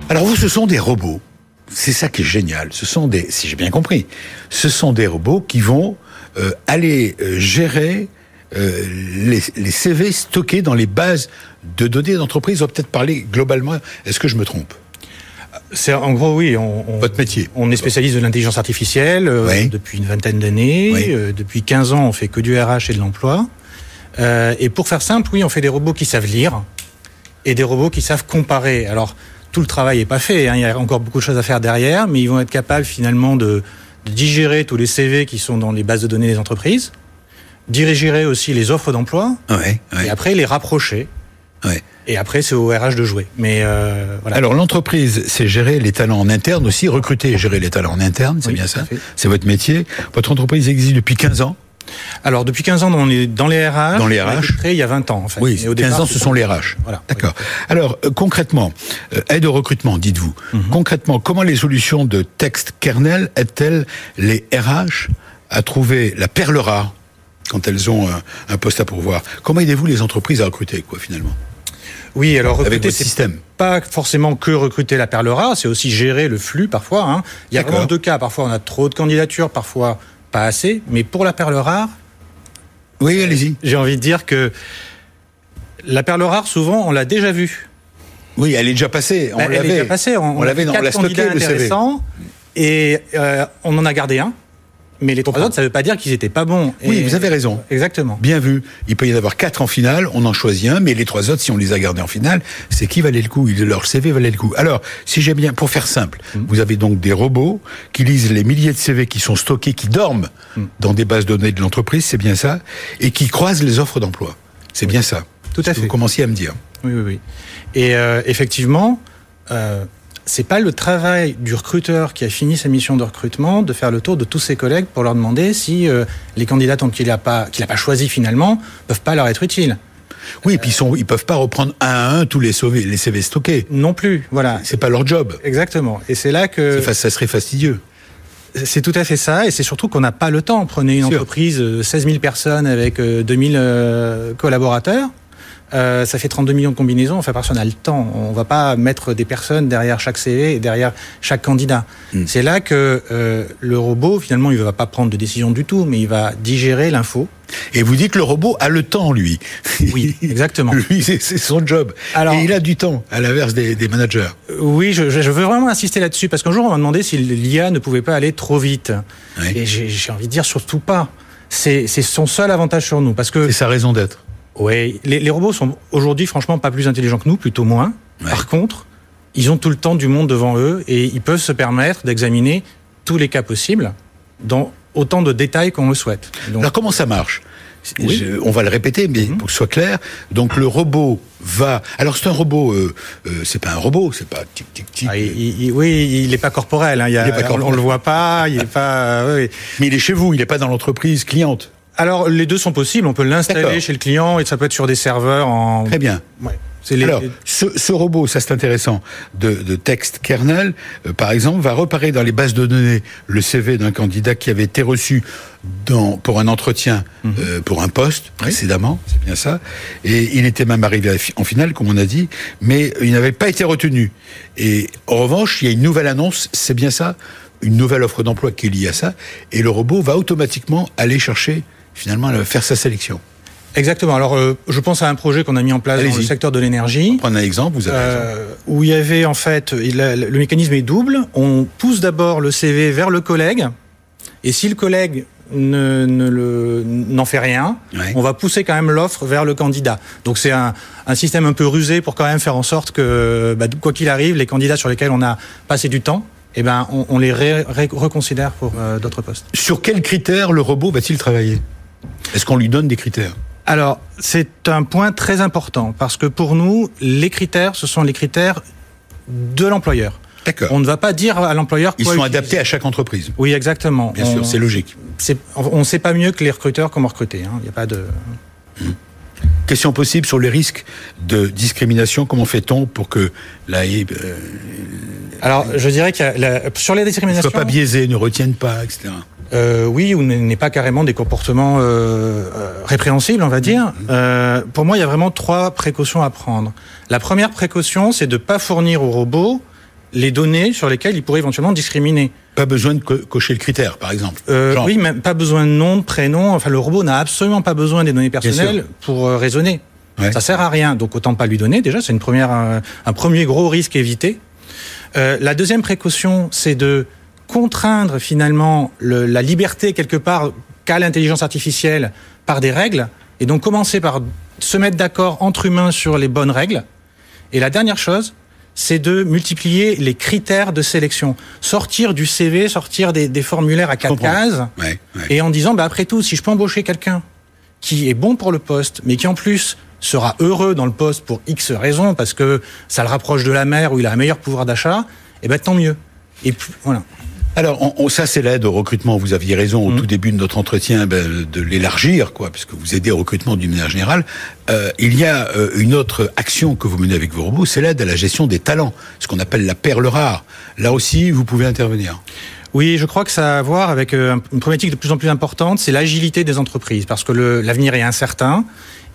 Alors vous, ce sont des robots. C'est ça qui est génial. Ce sont des, si j'ai bien compris, ce sont des robots qui vont euh, aller euh, gérer euh, les, les, CV stockés dans les bases de données d'entreprise. On va peut-être parler globalement. Est-ce que je me trompe? C'est en gros oui. On, Votre métier. On est spécialiste de l'intelligence artificielle euh, depuis une vingtaine d'années. Euh, depuis 15 ans, on fait que du RH et de l'emploi. Et pour faire simple, oui, on fait des robots qui savent lire et des robots qui savent comparer. Alors tout le travail n'est pas fait. Hein, il y a encore beaucoup de choses à faire derrière, mais ils vont être capables finalement de, de digérer tous les CV qui sont dans les bases de données des entreprises dirigerait aussi les offres d'emploi ouais, et après les rapprocher. Ouais. Et après, c'est au RH de jouer. Mais euh, voilà. Alors, l'entreprise, c'est gérer les talents en interne aussi, recruter et gérer les talents en interne, c'est bien ça C'est votre métier. Votre entreprise existe depuis 15 ans alors depuis 15 ans, on est dans les RH. Dans les RH. Créé il y a 20 ans en fait. Oui, au 15 ans, ce sont les RH. Voilà. D'accord. Alors euh, concrètement, euh, aide au recrutement, dites-vous. Mm -hmm. Concrètement, comment les solutions de texte kernel aident-elles les RH à trouver la perle rare quand elles ont un, un poste à pourvoir. Comment aidez-vous les entreprises à recruter, quoi, finalement? Oui, alors recruter, Avec votre système. pas forcément que recruter la perle rare, c'est aussi gérer le flux parfois. Hein. Il y a vraiment deux cas. Parfois, on a trop de candidatures, parfois pas assez. Mais pour la perle rare, oui, allez-y. J'ai envie de dire que la perle rare, souvent, on l'a déjà vue. Oui, elle est déjà passée. On bah, elle est déjà passée. On, on l'avait dans la stocké le CV. Et euh, on en a gardé un. Mais les trois autres, ça ne veut pas dire qu'ils étaient pas bons. Oui, vous avez raison. Exactement. Bien vu. Il peut y en avoir quatre en finale, on en choisit un, mais les trois autres, si on les a gardés en finale, c'est qui valait le coup? Leur CV valait le coup. Alors, si j'ai bien, pour faire simple, mmh. vous avez donc des robots qui lisent les milliers de CV qui sont stockés, qui dorment mmh. dans des bases de données de l'entreprise, c'est bien ça, et qui croisent les offres d'emploi. C'est oui. bien ça. Tout à fait. Vous commenciez à me dire. Oui, oui, oui. Et euh, effectivement. Euh, c'est pas le travail du recruteur qui a fini sa mission de recrutement de faire le tour de tous ses collègues pour leur demander si euh, les candidats dont il n'a pas, qu'il n'a pas choisi finalement peuvent pas leur être utiles. Oui, et puis ils, sont, ils peuvent pas reprendre un à un tous les, les CV stockés. Non plus, voilà. C'est pas leur job. Exactement. Et c'est là que. Ça serait fastidieux. C'est tout à fait ça, et c'est surtout qu'on n'a pas le temps. Prenez une entreprise, 16 000 personnes avec 2000 euh, collaborateurs. Euh, ça fait 32 millions de combinaisons. Enfin, personne n'a le temps. On va pas mettre des personnes derrière chaque CV et derrière chaque candidat. Mm. C'est là que euh, le robot, finalement, il va pas prendre de décision du tout, mais il va digérer l'info. Et vous dites que le robot a le temps, lui. Oui, exactement. (laughs) lui, c'est son job. Alors, et il a du temps, à l'inverse des, des, managers. Oui, je, je, veux vraiment insister là-dessus, parce qu'un jour, on m'a demandé si l'IA ne pouvait pas aller trop vite. Oui. Et j'ai envie de dire surtout pas. c'est son seul avantage sur nous parce que c'est sa raison d'être. Oui, les, les, robots sont aujourd'hui franchement pas plus intelligents que nous, plutôt moins. Ouais. Par contre, ils ont tout le temps du monde devant eux et ils peuvent se permettre d'examiner tous les cas possibles dans autant de détails qu'on le souhaite. Donc, Alors comment ça marche? Oui. Je, on va le répéter, mais mmh. pour que ce soit clair. Donc le robot va. Alors c'est un robot. Euh, euh, c'est pas un robot. C'est pas tic tic tic. Ah, il, il, oui, il est pas corporel. Hein. Il, y a, il est pas corporel. On, le voit pas. Il est pas. (laughs) oui. Mais il est chez vous. Il n'est pas dans l'entreprise cliente. Alors les deux sont possibles. On peut l'installer chez le client et ça peut être sur des serveurs en. Très bien. Ouais. Les, Alors, ce, ce, robot, ça c'est intéressant, de, de texte kernel, euh, par exemple, va repérer dans les bases de données le CV d'un candidat qui avait été reçu dans, pour un entretien, mmh. euh, pour un poste précédemment, oui. c'est bien ça, et il était même arrivé en finale, comme on a dit, mais il n'avait pas été retenu. Et en revanche, il y a une nouvelle annonce, c'est bien ça, une nouvelle offre d'emploi qui est liée à ça, et le robot va automatiquement aller chercher, finalement, faire sa sélection. Exactement. Alors, euh, je pense à un projet qu'on a mis en place dans le secteur de l'énergie. Prendre un exemple, vous avez euh, Où il y avait en fait, il a, le mécanisme est double. On pousse d'abord le CV vers le collègue, et si le collègue ne, ne le n'en fait rien, ouais. on va pousser quand même l'offre vers le candidat. Donc c'est un, un, système un peu rusé pour quand même faire en sorte que, bah, quoi qu'il arrive, les candidats sur lesquels on a passé du temps, eh ben, on, on les ré, ré, reconsidère pour euh, d'autres postes. Sur quels critères le robot va-t-il travailler? Est-ce qu'on lui donne des critères? Alors, c'est un point très important parce que pour nous, les critères, ce sont les critères de l'employeur. D'accord. On ne va pas dire à l'employeur Ils sont utiliser. adaptés à chaque entreprise. Oui, exactement. Bien on, sûr, c'est logique. On ne sait pas mieux que les recruteurs comment recruter. Il hein. n'y a pas de. Mmh. Question possible sur les risques de discrimination. Comment fait-on pour que la euh, Alors, je dirais que la, sur les discriminations. Ne soient pas biaisés, ne retiennent pas, etc. Euh, oui, ou n'est pas carrément des comportements euh, répréhensibles, on va dire. Euh, pour moi, il y a vraiment trois précautions à prendre. La première précaution, c'est de ne pas fournir au robot les données sur lesquelles il pourrait éventuellement discriminer. Pas besoin de co cocher le critère, par exemple. Euh, oui, même pas besoin de nom, de prénom. Enfin, le robot n'a absolument pas besoin des données personnelles pour euh, raisonner. Ouais. Ça sert à rien. Donc, autant pas lui donner. Déjà, c'est une première, un, un, premier gros risque évité. Euh, la deuxième précaution, c'est de contraindre finalement le, la liberté quelque part qu'a l'intelligence artificielle par des règles, et donc commencer par se mettre d'accord entre humains sur les bonnes règles. Et la dernière chose, c'est de multiplier les critères de sélection. Sortir du CV, sortir des, des formulaires à quatre cases, ouais, ouais. et en disant, bah, après tout, si je peux embaucher quelqu'un qui est bon pour le poste, mais qui en plus sera heureux dans le poste pour X raisons, parce que ça le rapproche de la mer, où il a un meilleur pouvoir d'achat, et ben tant mieux. Et voilà. Alors, on, on, ça, c'est l'aide au recrutement. Vous aviez raison au mmh. tout début de notre entretien ben, de l'élargir, quoi, puisque vous aidez au recrutement d'une manière générale. Euh, il y a euh, une autre action que vous menez avec vos robots, c'est l'aide à la gestion des talents, ce qu'on appelle la perle rare. Là aussi, vous pouvez intervenir. Oui, je crois que ça a à voir avec euh, une problématique de plus en plus importante, c'est l'agilité des entreprises, parce que l'avenir est incertain.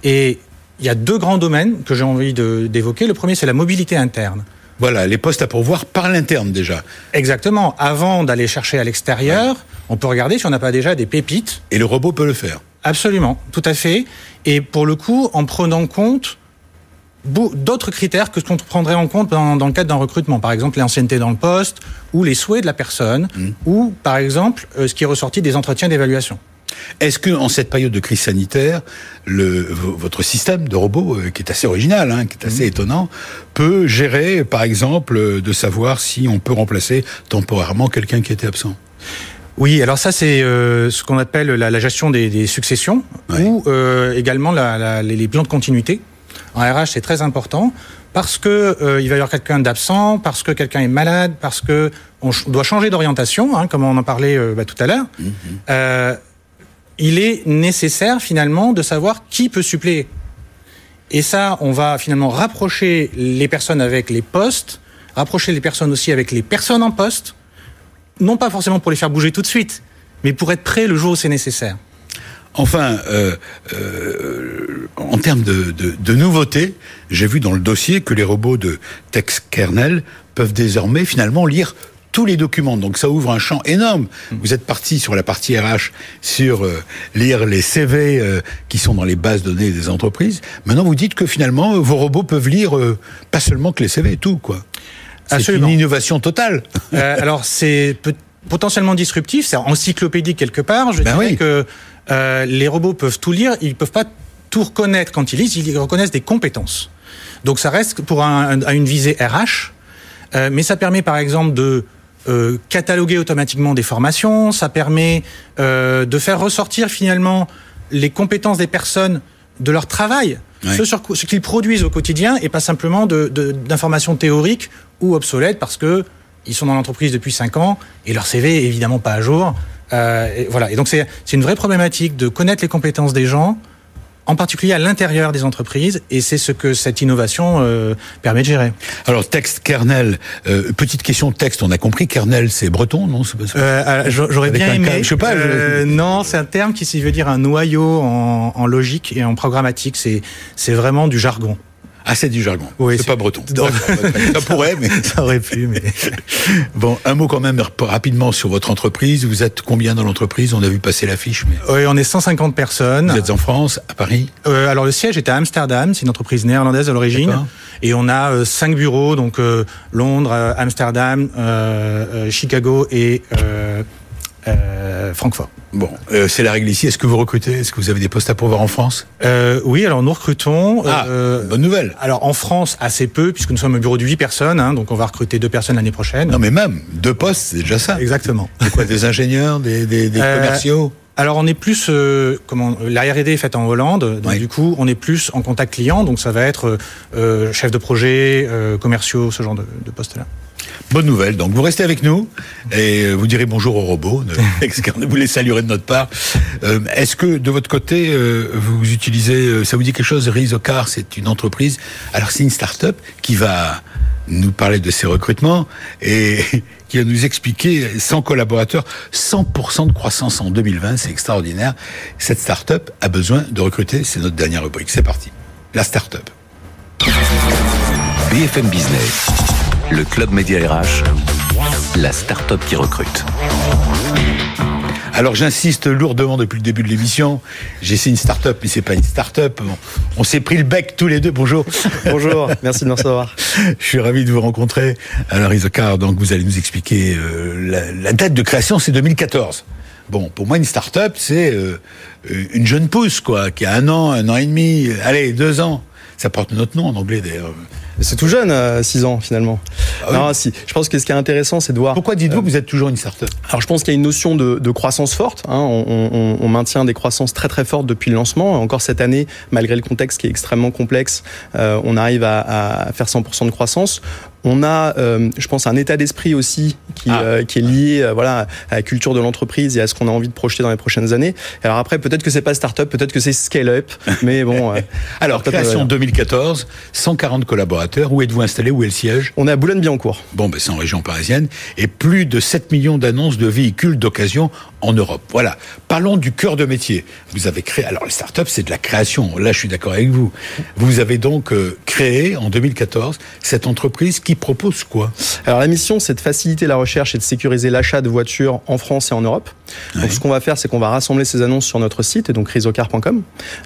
Et il y a deux grands domaines que j'ai envie d'évoquer. Le premier, c'est la mobilité interne. Voilà, les postes à pourvoir par l'interne déjà. Exactement. Avant d'aller chercher à l'extérieur, ouais. on peut regarder si on n'a pas déjà des pépites. Et le robot peut le faire. Absolument, tout à fait. Et pour le coup, en prenant compte d'autres critères que ce qu'on prendrait en compte dans, dans le cadre d'un recrutement. Par exemple, l'ancienneté dans le poste, ou les souhaits de la personne, mmh. ou par exemple, euh, ce qui est ressorti des entretiens d'évaluation. Est-ce que, en cette période de crise sanitaire, le, votre système de robot, euh, qui est assez original, hein, qui est assez mmh. étonnant, peut gérer, par exemple, euh, de savoir si on peut remplacer temporairement quelqu'un qui était absent? Oui, alors ça c'est euh, ce qu'on appelle la, la, gestion des, des successions ou euh, également la, la, les plans de continuité. En RH, c'est très important parce que euh, il va y avoir quelqu'un d'absent, parce que quelqu'un est malade, parce que on doit changer d'orientation, hein, comme on en parlait bah, tout à l'heure. Mm -hmm il est nécessaire finalement de savoir qui peut suppléer. Et ça, on va finalement rapprocher les personnes avec les postes, rapprocher les personnes aussi avec les personnes en poste, non pas forcément pour les faire bouger tout de suite, mais pour être prêt le jour où c'est nécessaire. Enfin, euh, euh, en termes de, nouveautés, j'ai vu dans le dossier que les robots de text kernel peuvent désormais finalement lire tous les documents. Donc ça ouvre un champ énorme. Vous êtes parti sur la partie RH sur euh, lire les CV euh, qui sont dans les bases de données des entreprises. Maintenant, vous dites que finalement, vos robots peuvent lire euh, pas seulement que les CV, tout quoi. C'est une innovation totale. (laughs) Euh, alors c'est potentiellement disruptif, c'est encyclopédique quelque part. Je ben dirais oui. que les robots peuvent tout lire, ils peuvent pas tout reconnaître quand ils lisent, ils reconnaissent des compétences. Donc ça reste pour un, à une visée RH, mais ça permet par exemple de cataloguer automatiquement des formations, ça permet de faire ressortir finalement les compétences des personnes de leur travail, ce, sur, ce qu'ils produisent au quotidien, et pas simplement d'informations de, théoriques ou obsolètes parce que ils sont dans l'entreprise depuis 5 ans et leur CV est évidemment pas à jour. Euh, et voilà. Et donc c'est une vraie problématique de connaître les compétences des gens, en particulier à l'intérieur des entreprises, et c'est ce que cette innovation euh, permet de gérer. Alors texte, kernel, euh, petite question texte, on a compris, kernel c'est breton, non? Euh, J'aurais bien aimé. je sais pas. Non, c'est un terme qui veut dire un noyau en, en logique et en programmatique. C'est vraiment du jargon. Ah, c'est du jargon. Oui, c'est pas breton. ça pourrait, mais (laughs) ça aurait pu. Mais (laughs) bon, un mot quand même rapidement sur votre entreprise. Vous êtes combien dans l'entreprise? On a vu passer l'affiche. Mais... Oui, on est 150 personnes. Vous êtes en France, à Paris? Euh, Alors le siège est à Amsterdam. C'est une entreprise néerlandaise à l'origine. Et on a euh, cinq bureaux, donc euh, Londres, Amsterdam, Chicago et Francfort. Bon, euh, c'est la règle ici. Est-ce que vous recrutez Est-ce que vous avez des postes à pourvoir en France? Euh, Oui, alors nous recrutons. Ah, euh, bonne nouvelle. Alors en France, assez peu, puisque nous sommes un bureau de 8 personnes, hein, donc on va recruter deux personnes l'année prochaine. Non, mais même deux postes, c'est déjà ça. Exactement. Quoi, des ingénieurs, des, des, des commerciaux? alors on est plus comment la R&D est faite en Hollande, donc du coup on est plus en contact client, donc ça va être chef de projet, commerciaux, ce genre de, de postes-là. Bonne nouvelle. Donc vous restez avec nous et euh, vous direz bonjour aux robots. (laughs) vous les saluerez de notre part. Euh, est-ce que de votre côté euh, vous utilisez, ça vous dit quelque chose? Rizocar, c'est une entreprise. Alors c'est une start-up qui va nous parler de ses recrutements et (laughs) qui va nous expliquer 100 collaborateurs, 100% de croissance en 2020, c'est extraordinaire. Cette start-up a besoin de recruter, c'est notre dernière rubrique. C'est parti. La start-up. BFM Business le Club Média RH, la start-up qui recrute. Alors j'insiste lourdement depuis le début de l'émission. J'essaie une start-up, mais c'est pas une start-up. On, s'est pris le bec tous les deux. Bonjour. Bonjour. Merci de me recevoir. Je suis ravi de vous rencontrer. Alors Isokar, donc vous allez nous expliquer euh, la, date de création, c'est 2014. Bon, pour moi, une start-up, c'est euh, une jeune pousse, quoi, qui a un an, un an et demi, allez, deux ans. Ça porte notre nom en anglais, d'ailleurs. C'est tout jeune, 6 euh, ans finalement. Ah non, si. Je pense que ce qui est intéressant, c'est de voir. Pourquoi dites-vous que vous êtes toujours une start-up? Alors, je pense qu'il y a une notion de, de croissance forte. Hein. On, on, on, maintient des croissances très très fortes depuis le lancement. Encore cette année, malgré le contexte qui est extrêmement complexe, euh, on arrive à, à faire 100% de croissance. On a, euh, je pense, un état d'esprit aussi qui, ah. euh, qui est lié, euh, voilà, à la culture de l'entreprise et à ce qu'on a envie de projeter dans les prochaines années. Alors après, peut-être que c'est pas start-up, peut-être que c'est scale-up, (laughs) mais bon. Alors création 2014, 140 collaborateurs. Où êtes-vous installé Où est le siège? On est à Boulogne-Billancourt. Bon, ben c'est en région parisienne et plus de 7 millions d'annonces de véhicules d'occasion en Europe. Voilà. Parlons du cœur de métier. Vous avez créé. Alors les start-up, c'est de la création. Là, je suis d'accord avec vous. Vous avez donc créé en 2014 cette entreprise qui propose quoi Alors la mission, c'est de faciliter la recherche et de sécuriser l'achat de voitures en France et en Europe. Donc ce qu'on va faire, c'est qu'on va rassembler ces annonces sur notre site, et donc risocar.com.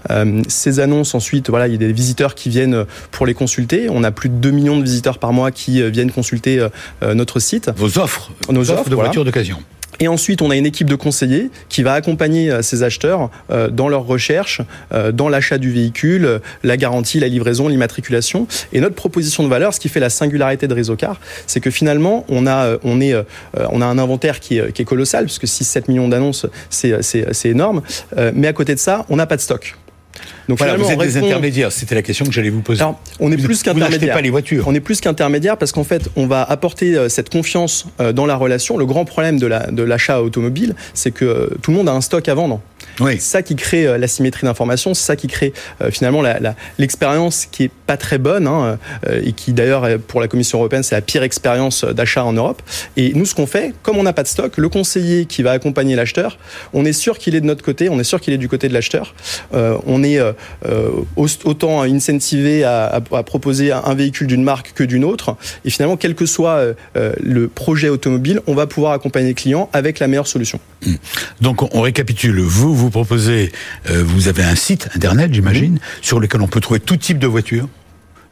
Euh, ces annonces, ensuite, voilà, il y a des visiteurs qui viennent pour les consulter. On a plus de 2 millions de visiteurs par mois qui euh, viennent consulter euh, notre site. Vos offres Nos offres, de voitures d'occasion. Et ensuite, on a une équipe de conseillers qui va accompagner euh, ces acheteurs euh, dans leur recherche, euh, dans l'achat du véhicule, la garantie, la livraison, l'immatriculation. Et notre proposition de valeur, ce qui fait la singularité de Réseaucar, c'est que finalement, on a, on est, on a un inventaire qui est, qui est colossal, puisque 6-7 millions d'annonces, c'est énorme. Mais à côté de ça, on n'a pas de stock. Donc voilà, vous êtes des intermédiaires. C'était la question que j'allais vous poser. Alors, on est plus qu'intermédiaire. pas les voitures. On est plus qu'intermédiaire parce qu'en fait, on va apporter euh, cette confiance euh, dans la relation. Le grand problème de la de l'achat automobile, c'est que euh, tout le monde a un stock à vendre. Oui. C'est ça qui crée euh, l'asymétrie d'information, c'est ça qui crée euh, finalement l'expérience qui est pas très bonne hein, euh, et qui d'ailleurs pour la Commission européenne c'est la pire expérience d'achat en Europe. Et nous ce qu'on fait, comme on n'a pas de stock, le conseiller qui va accompagner l'acheteur, on est sûr qu'il est de notre côté, on est sûr qu'il est du côté de l'acheteur. on est autant incentivé à, à, proposer un véhicule d'une marque que d'une autre. Et finalement, quel que soit le projet automobile, on va pouvoir accompagner le client avec la meilleure solution. Mmh. Donc on récapitule. Vous, vous proposez, euh, vous avez un site internet, j'imagine, sur lequel on peut trouver tout type de voitures.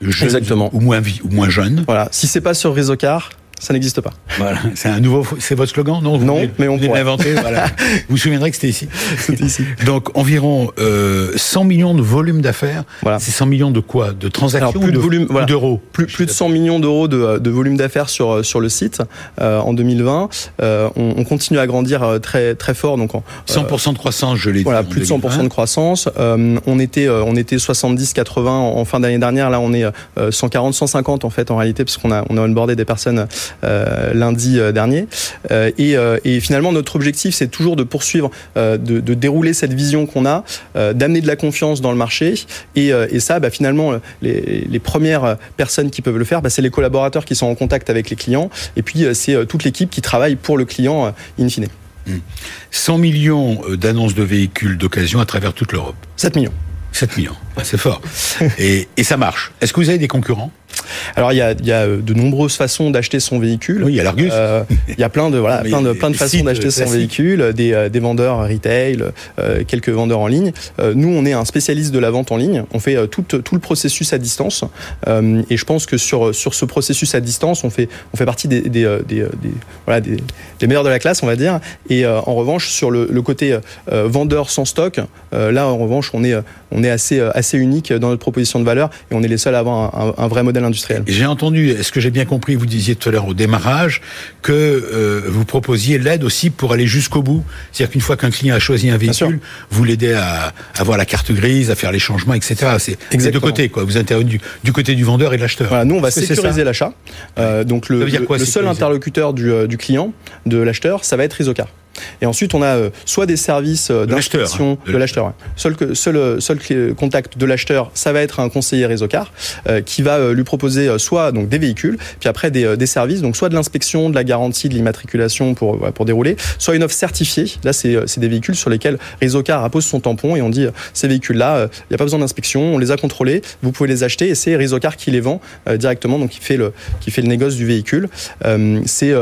Exactement. Ou moins, ou moins jeunes. Voilà. Si c'est pas sur Réseau Car, ça n'existe pas. Voilà, c'est un nouveau, c'est votre slogan, non? Non, mais on peut l'inventer. Voilà. (laughs) vous vous souviendrez que c'était ici. C'était ici. Donc environ euh, 100 millions de volume d'affaires. Voilà. C'est 100 millions de quoi? De transactions plus de, volume d'euros? Plus, plus de 100 millions d'euros de, de, volume d'affaires sur sur le site euh, en 2020. Euh, on, on, continue à grandir euh, très très fort. Donc 100% de croissance, je l'ai dit. Voilà, plus de 100% de croissance. Euh, on était on était 70 80 en, fin d'année dernière. Là, on est 140 150 en fait en réalité parce qu'on a on a onboardé des personnes euh, lundi euh, dernier. Euh, et, et, finalement, notre objectif, c'est toujours de poursuivre, de, de, dérouler cette vision qu'on a, d'amener de la confiance dans le marché. Et, et ça, bah, finalement, les, les, premières personnes qui peuvent le faire, bah, c'est les collaborateurs qui sont en contact avec les clients. Et puis, c'est toute l'équipe qui travaille pour le client in fine. 100 millions d'annonces de véhicules d'occasion à travers toute l'Europe. 7 millions. 7 millions, c'est fort. (laughs) et, et, ça marche. Est-ce que vous avez des concurrents? Alors il y a, y a, de nombreuses façons d'acheter son véhicule. Oui, il y a l'Argus. Euh, il y a plein de voilà, (laughs) plein de plein de façons d'acheter son véhicule, des, euh, des vendeurs retail, euh, quelques vendeurs en ligne. Euh, nous, on est un spécialiste de la vente en ligne. On fait tout, tout le processus à distance. Et je pense que sur sur ce processus à distance, on fait on fait partie des des, des, des voilà des, des, meilleurs de la classe, on va dire. Et en revanche, sur le, le côté vendeur sans stock, là en revanche, on est on est assez assez unique dans notre proposition de valeur et on est les seuls à avoir un, un, un vrai modèle industriel. J'ai entendu, est-ce que j'ai bien compris, vous disiez tout à l'heure au démarrage, que euh, vous proposiez l'aide aussi pour aller jusqu'au bout. C'est-à-dire qu'une fois qu'un client a choisi un véhicule, vous l'aidez à avoir la carte grise, à faire les changements, etc. C'est de côté, quoi. Vous intervenez du, du, côté du vendeur et de l'acheteur. Voilà, nous, on va sécuriser l'achat. Euh, donc le, quoi, le seul interlocuteur du, euh, du client, de l'acheteur, ça va être Isocar. Et ensuite, on a euh, soit des services euh, d'inspection de l'acheteur. Seul, seul, euh, seul contact de l'acheteur, ça va être un conseiller réseau car qui va lui proposer soit donc des véhicules, puis après des, des services, donc soit de l'inspection, de la garantie, de l'immatriculation pour, pour dérouler, soit une offre certifiée. Là, c'est des véhicules sur lesquels réseau car appose son tampon et on dit ces véhicules-là, il n'y a pas besoin d'inspection, on les a contrôlés, vous pouvez les acheter et c'est réseau car qui les vend directement, donc qui fait le, qui fait le négoce du véhicule. c'est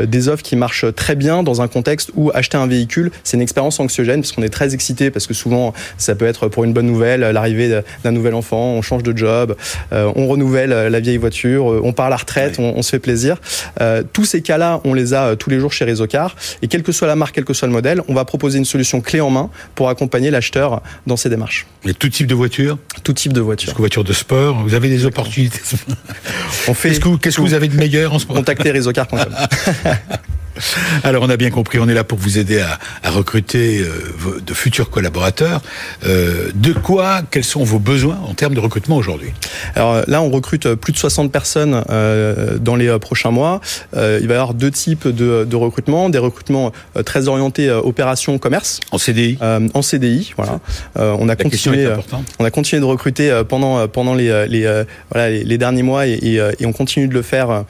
des offres qui marchent très bien dans un contexte où acheter un véhicule, c'est une expérience anxiogène parce qu'on est très excité parce que souvent ça peut être pour une bonne nouvelle, l'arrivée d'un nouvel enfant, on change de job, euh, on renouvelle la vieille voiture, euh, on part à la retraite, on, se fait plaisir. Euh, tous ces cas-là, on les a tous les jours chez Réseaucar et quelle que soit la marque, quel que soit le modèle, on va proposer une solution clé en main pour accompagner l'acheteur dans ses démarches. Mais tout type de voiture Tout type de voiture. Parce que voiture de sport, vous avez des opportunités. on fait. Qu'est-ce que, que, vous avez de meilleur en ce moment Contactez réseaucar.com. (laughs) Alors on a bien compris, on est là pour vous aider à, à recruter euh, de futurs collaborateurs. Euh, de quoi, quels sont vos besoins en termes de recrutement aujourd'hui? Alors là, on recrute plus de 60 personnes euh, dans les prochains mois. Euh, il va y avoir deux types de, de recrutement, des recrutements euh, très orientés opération commerce. En CDI En CDI, voilà. on a continué, on a continué de recruter pendant pendant les les, voilà, les, derniers mois et, et, et, on continue de le faire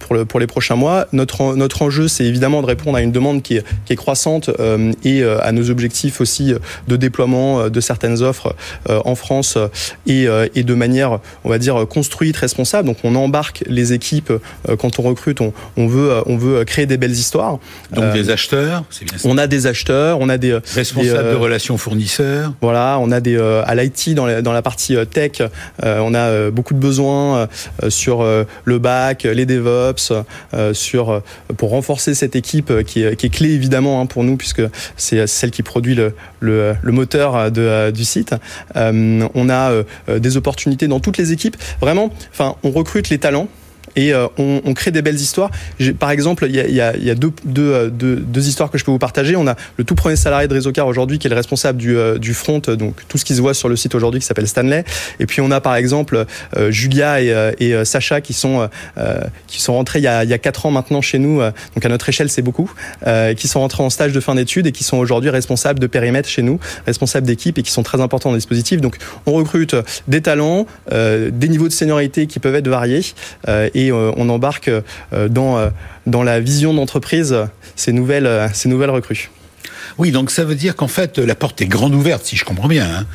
pour le pour les prochains mois. Notre notre enjeu c'est évidemment de répondre à une demande qui est, qui est croissante euh, et euh, à nos objectifs aussi de déploiement euh, de certaines offres en France et, et, de manière, on va dire, construite, responsable. Donc on embarque les équipes quand on recrute, on, on, veut, on veut créer des belles histoires. Donc des acheteurs, c'est bien ça. On a des acheteurs, on a des responsables de relations fournisseurs. Voilà, on a des à l'IT dans, la, dans la partie tech, on a beaucoup de besoins sur le bac, les DevOps, sur pour renforcer cette équipe euh, qui est, clé évidemment hein, pour nous puisque c'est celle qui produit le, moteur euh, du site. Euh, on a des opportunités dans toutes les équipes. Vraiment, enfin, on recrute les talents et euh, on, on, crée des belles histoires. Par exemple, il y a, y a, y a deux, deux, euh, deux, deux, histoires que je peux vous partager. On a le tout premier salarié de Réseau Car aujourd'hui qui est le responsable du, euh, du front, donc tout ce qui se voit sur le site aujourd'hui qui s'appelle Stanley. Et puis on a par exemple Julia et, et Sacha qui sont qui sont rentrés il y a, il y a quatre ans maintenant chez nous. donc à notre échelle c'est beaucoup, qui sont rentrés en stage de fin d'études et qui sont aujourd'hui responsables de périmètre chez nous, responsables d'équipe et qui sont très importants dans le dispositif. Donc on recrute des talents, des niveaux de seniorité qui peuvent être variés et et euh, on embarque euh, dans, euh, dans la vision d'entreprise ces nouvelles, ces nouvelles recrues. Oui, donc ça veut dire qu'en fait la porte est grande ouverte, si je comprends bien. Hein.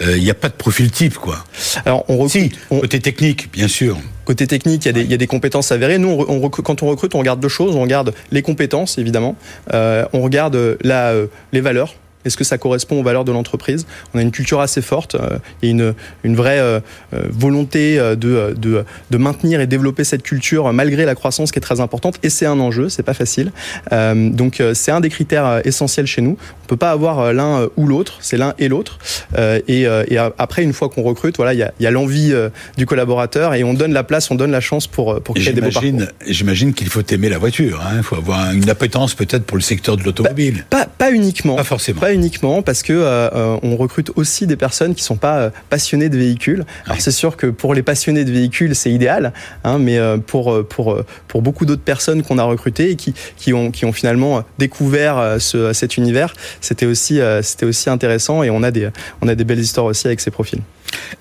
Il n'y a pas de profil type, quoi. Alors on recrute. Si, côté technique, bien sûr. Côté technique, il y, a des, il y a des compétences avérées. Nous, on, quand on recrute, on regarde deux choses. On regarde les compétences, évidemment. Euh, on regarde la, les valeurs Est-ce que ça correspond aux valeurs de l'entreprise? On a une culture assez forte et une, une vraie volonté de, de, de, maintenir et développer cette culture malgré la croissance qui est très importante. Et c'est un enjeu, c'est pas facile. donc c'est un des critères essentiels chez nous. On peut pas avoir l'un ou l'autre, c'est l'un et l'autre. Et, et, après, une fois qu'on recrute, voilà, il y a, y a l'envie du collaborateur et on donne la place, on donne la chance pour, pour créer des beaux parcours. J'imagine qu'il faut aimer la voiture. Hein. Il faut avoir une appétence peut-être pour le secteur de l'automobile. Pas, pas, uniquement. Pas forcément. Pas uniquement, parce que euh, on recrute aussi des personnes qui sont pas euh, passionnées de véhicules. Alors c'est sûr que pour les passionnés de véhicules, c'est idéal, hein, mais euh, pour pour pour beaucoup d'autres personnes qu'on a recrutées et qui qui ont qui ont finalement découvert ce, cet univers, c'était aussi c'était aussi intéressant et on a des on a des belles histoires aussi avec ces profils.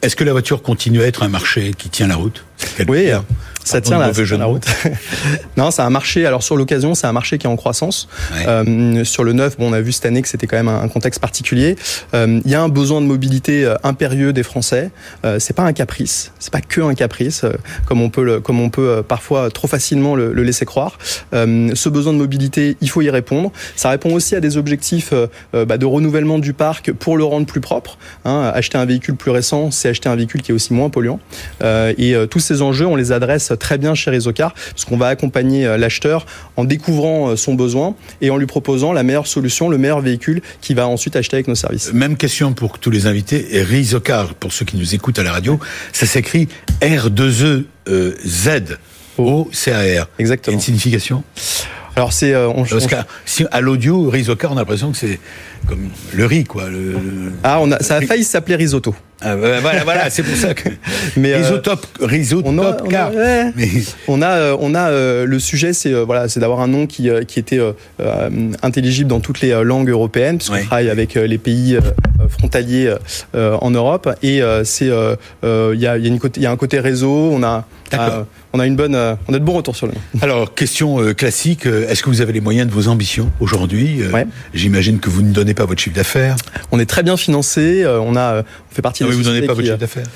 Est-ce que la voiture continue à être un marché qui tient la route? Oui, ça tient, la, la route. (laughs) non, c'est un marché. Alors sur l'occasion, c'est un marché qui est en croissance. Euh, sur le neuf, bon, on a vu cette année que c'était quand même un, contexte particulier. Euh, il y a un besoin de mobilité euh, impérieux des Français. C'est pas un caprice. C'est pas que un caprice, comme on peut le, comme on peut parfois trop facilement le, le laisser croire. ce besoin de mobilité, il faut y répondre. Ça répond aussi à des objectifs bah, de renouvellement du parc pour le rendre plus propre. Hein, acheter un véhicule plus récent, c'est acheter un véhicule qui est aussi moins polluant. et tous ces enjeux, on les adresse très bien chez Rizocar, parce qu'on va accompagner euh, l'acheteur en découvrant euh, son besoin et en lui proposant la meilleure solution, le meilleur véhicule qu'il va ensuite acheter avec nos services. Même question pour tous les invités. Rizocar, pour ceux qui nous écoutent à la radio, ça s'écrit R2E Z O C A R. Exactement. une signification? Alors c'est euh, on, Parce si, à l'audio Rizocar, on a l'impression que c'est comme le riz quoi. Le, Ah, on a, ça a failli s'appeler risotto. Ah, bah, voilà, voilà, c'est pour ça que. Mais euh, risotop, on a, on a, mais... on a, euh, on a euh, le sujet, c'est voilà, c'est d'avoir un nom qui, qui était intelligible dans toutes les langues européennes, puisqu'on travaille avec les pays frontaliers en Europe, et c'est, il y a, y, a y a un côté réseau, on a. on a une bonne, on a de bons retours sur le nom. Alors, question classique, est-ce que vous avez les moyens de vos ambitions aujourd'hui ouais. J'imagine que vous ne donnez pas votre chiffre d'affaires. On est très bien financé, on a, on fait partie. Ah, vous donnez pas votre chiffre d'affaires.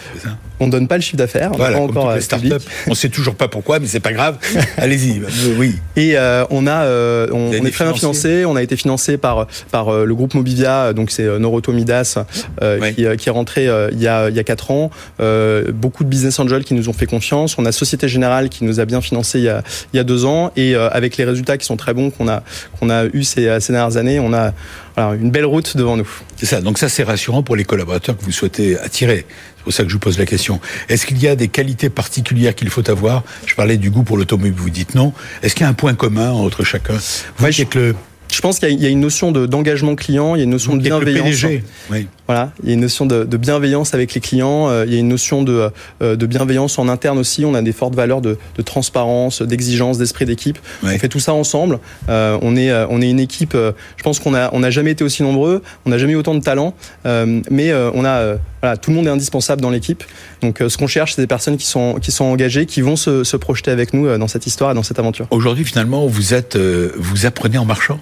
On donne pas le chiffre d'affaires. Voilà, pas encore les euh, On sait toujours pas pourquoi, mais c'est pas grave. (laughs) Allez-y. Euh, oui. Et euh, on a, euh, on, on est très bien financé. On a été financé par par euh, le groupe Mobivia, donc c'est Noroto Midas, oui. qui, qui, est rentré il y a il y a quatre ans. beaucoup de business angels qui nous ont fait confiance. On a Société Générale qui nous a bien financé il y a il y a deux ans. Et avec les résultats qui sont très bons qu'on a qu'on a eu ces, ces dernières années, on a voilà, une belle route devant nous. C'est ça. Donc ça, c'est rassurant pour les collaborateurs que vous souhaitez attirer. C'est pour ça que je vous pose la question. Est-ce qu'il y a des qualités particulières qu'il faut avoir? Je parlais du goût pour l'automobile, vous dites non. Est-ce qu'il y a un point commun entre chacun? Vous ouais, je... que le je pense qu'il y, a une notion d'engagement client, il y a une notion de bienveillance. Oui. Voilà, il y a une notion de, de bienveillance avec les clients, euh, il y a une notion de, euh, de, bienveillance en interne aussi. On a des fortes valeurs de, de transparence, d'exigence, d'esprit d'équipe. Oui. On fait tout ça ensemble. Euh, on est on est une équipe. Euh, je pense qu'on a on n'a jamais été aussi nombreux, on n'a jamais eu autant de talent, euh, mais on a voilà, tout le monde est indispensable dans l'équipe. Donc ce qu'on cherche, c'est des personnes qui sont qui sont engagées, qui vont se, se projeter avec nous dans cette histoire et dans cette aventure. Aujourd'hui, finalement, vous êtes vous apprenez en marchant?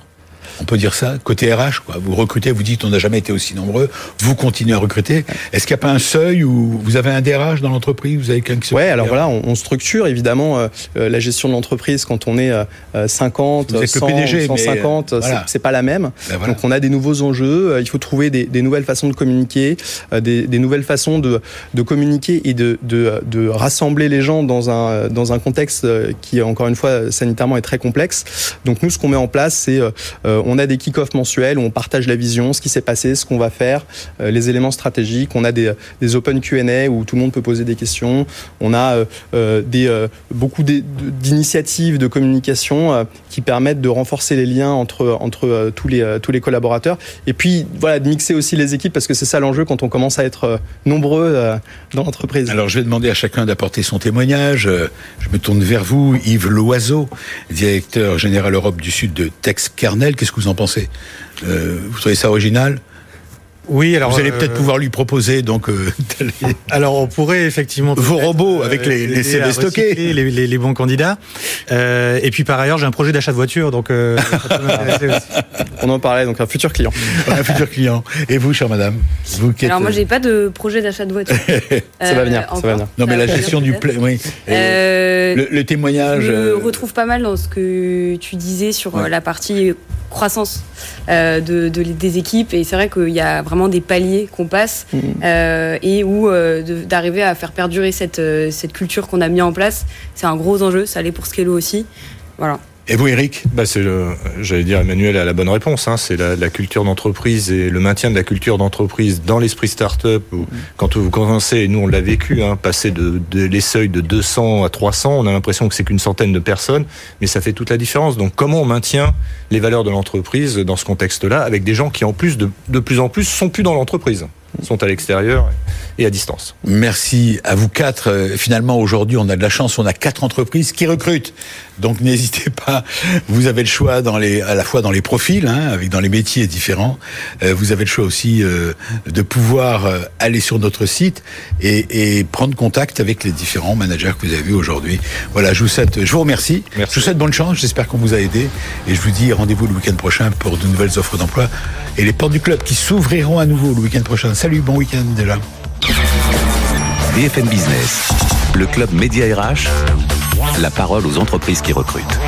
On peut dire ça, côté RH, quoi. Vous recrutez, vous dites on n'a jamais été aussi nombreux, vous continuez à recruter. Est-ce qu'il n'y a pas un seuil où vous avez un DRH dans l'entreprise Vous avez quelqu'un qui se Ouais, alors voilà, on, on, structure évidemment euh, la gestion de l'entreprise quand on est euh, 50, 100, PDG, 150, euh, voilà. c'est pas la même. Ben voilà. Donc on a des nouveaux enjeux, euh, il faut trouver des, des nouvelles façons de communiquer, euh, des, des, nouvelles façons de, de communiquer et de, de, de, rassembler les gens dans un, dans un contexte qui, encore une fois, sanitairement est très complexe. Donc nous, ce qu'on met en place, c'est on a des kick-offs mensuels où on partage la vision, ce qui s'est passé, ce qu'on va faire, euh, les éléments stratégiques. On a des, open Q&A où tout le monde peut poser des questions. On a euh, euh beaucoup d'initiatives de communication qui permettent de renforcer les liens entre, tous, les, collaborateurs. Et puis, voilà, de mixer aussi les équipes parce que c'est ça l'enjeu quand on commence à être nombreux dans l'entreprise. Alors, je vais demander à chacun d'apporter son témoignage. Je me tourne vers vous, Yves Loiseau, directeur général Europe du Sud de Tex Kernel. Que vous en pensez euh, Vous trouvez ça original oui, alors vous allez peut-être euh, pouvoir lui proposer donc. Euh, (laughs) alors on pourrait effectivement vos robots avec les, les CV stockés, les, les, les, bons candidats. Euh, et puis par ailleurs, j'ai un projet d'achat de voiture, donc euh, (laughs) on en parlait, donc un futur client. (laughs) un futur client. Et vous, chère madame, vous qui Alors moi, j'ai pas de projet d'achat de voiture. ça va venir. Ça va venir. Non, mais la gestion du pla... oui. Le, le, témoignage. Je me retrouve pas mal dans ce que tu disais sur ouais. la partie croissance de, des équipes. Et c'est vrai qu'il y a vraiment des paliers qu'on passe mmh. et où d'arriver à faire perdurer cette, cette culture qu'on a mis en place, c'est un gros enjeu. Ça l'est pour Skello aussi. Voilà. Et vous, Eric? Bah c'est J'allais dire, Emmanuel a la bonne réponse. Hein. C'est la, la, culture d'entreprise et le maintien de la culture d'entreprise dans l'esprit start-up. Où, quand vous commencez, et nous on l'a vécu, hein, passer de, de les seuils de 200 à 300, on a l'impression que c'est qu'une centaine de personnes, mais ça fait toute la différence. Donc comment on maintient les valeurs de l'entreprise dans ce contexte-là, avec des gens qui en plus, de, de plus en plus, sont plus dans l'entreprise? Sont à l'extérieur et à distance. Merci à vous quatre. Euh, finalement, aujourd'hui, on a de la chance, on a quatre entreprises qui recrutent. Donc n'hésitez (laughs) pas, vous avez le choix dans les, à la fois dans les profils, hein, avec dans les métiers différents. Euh, vous avez le choix aussi euh, de pouvoir aller sur notre site et, et, prendre contact avec les différents managers que vous avez vus aujourd'hui. Voilà, je vous souhaite, je vous remercie. Merci. Je vous souhaite bonne chance. J'espère qu'on vous a aidé et je vous dis rendez-vous le week-end prochain pour de nouvelles offres d'emploi et les portes du club qui s'ouvriront à nouveau le week-end prochain. Salut, bon week-end déjà. BFM Business, le club Média RH, la parole aux entreprises qui recrutent.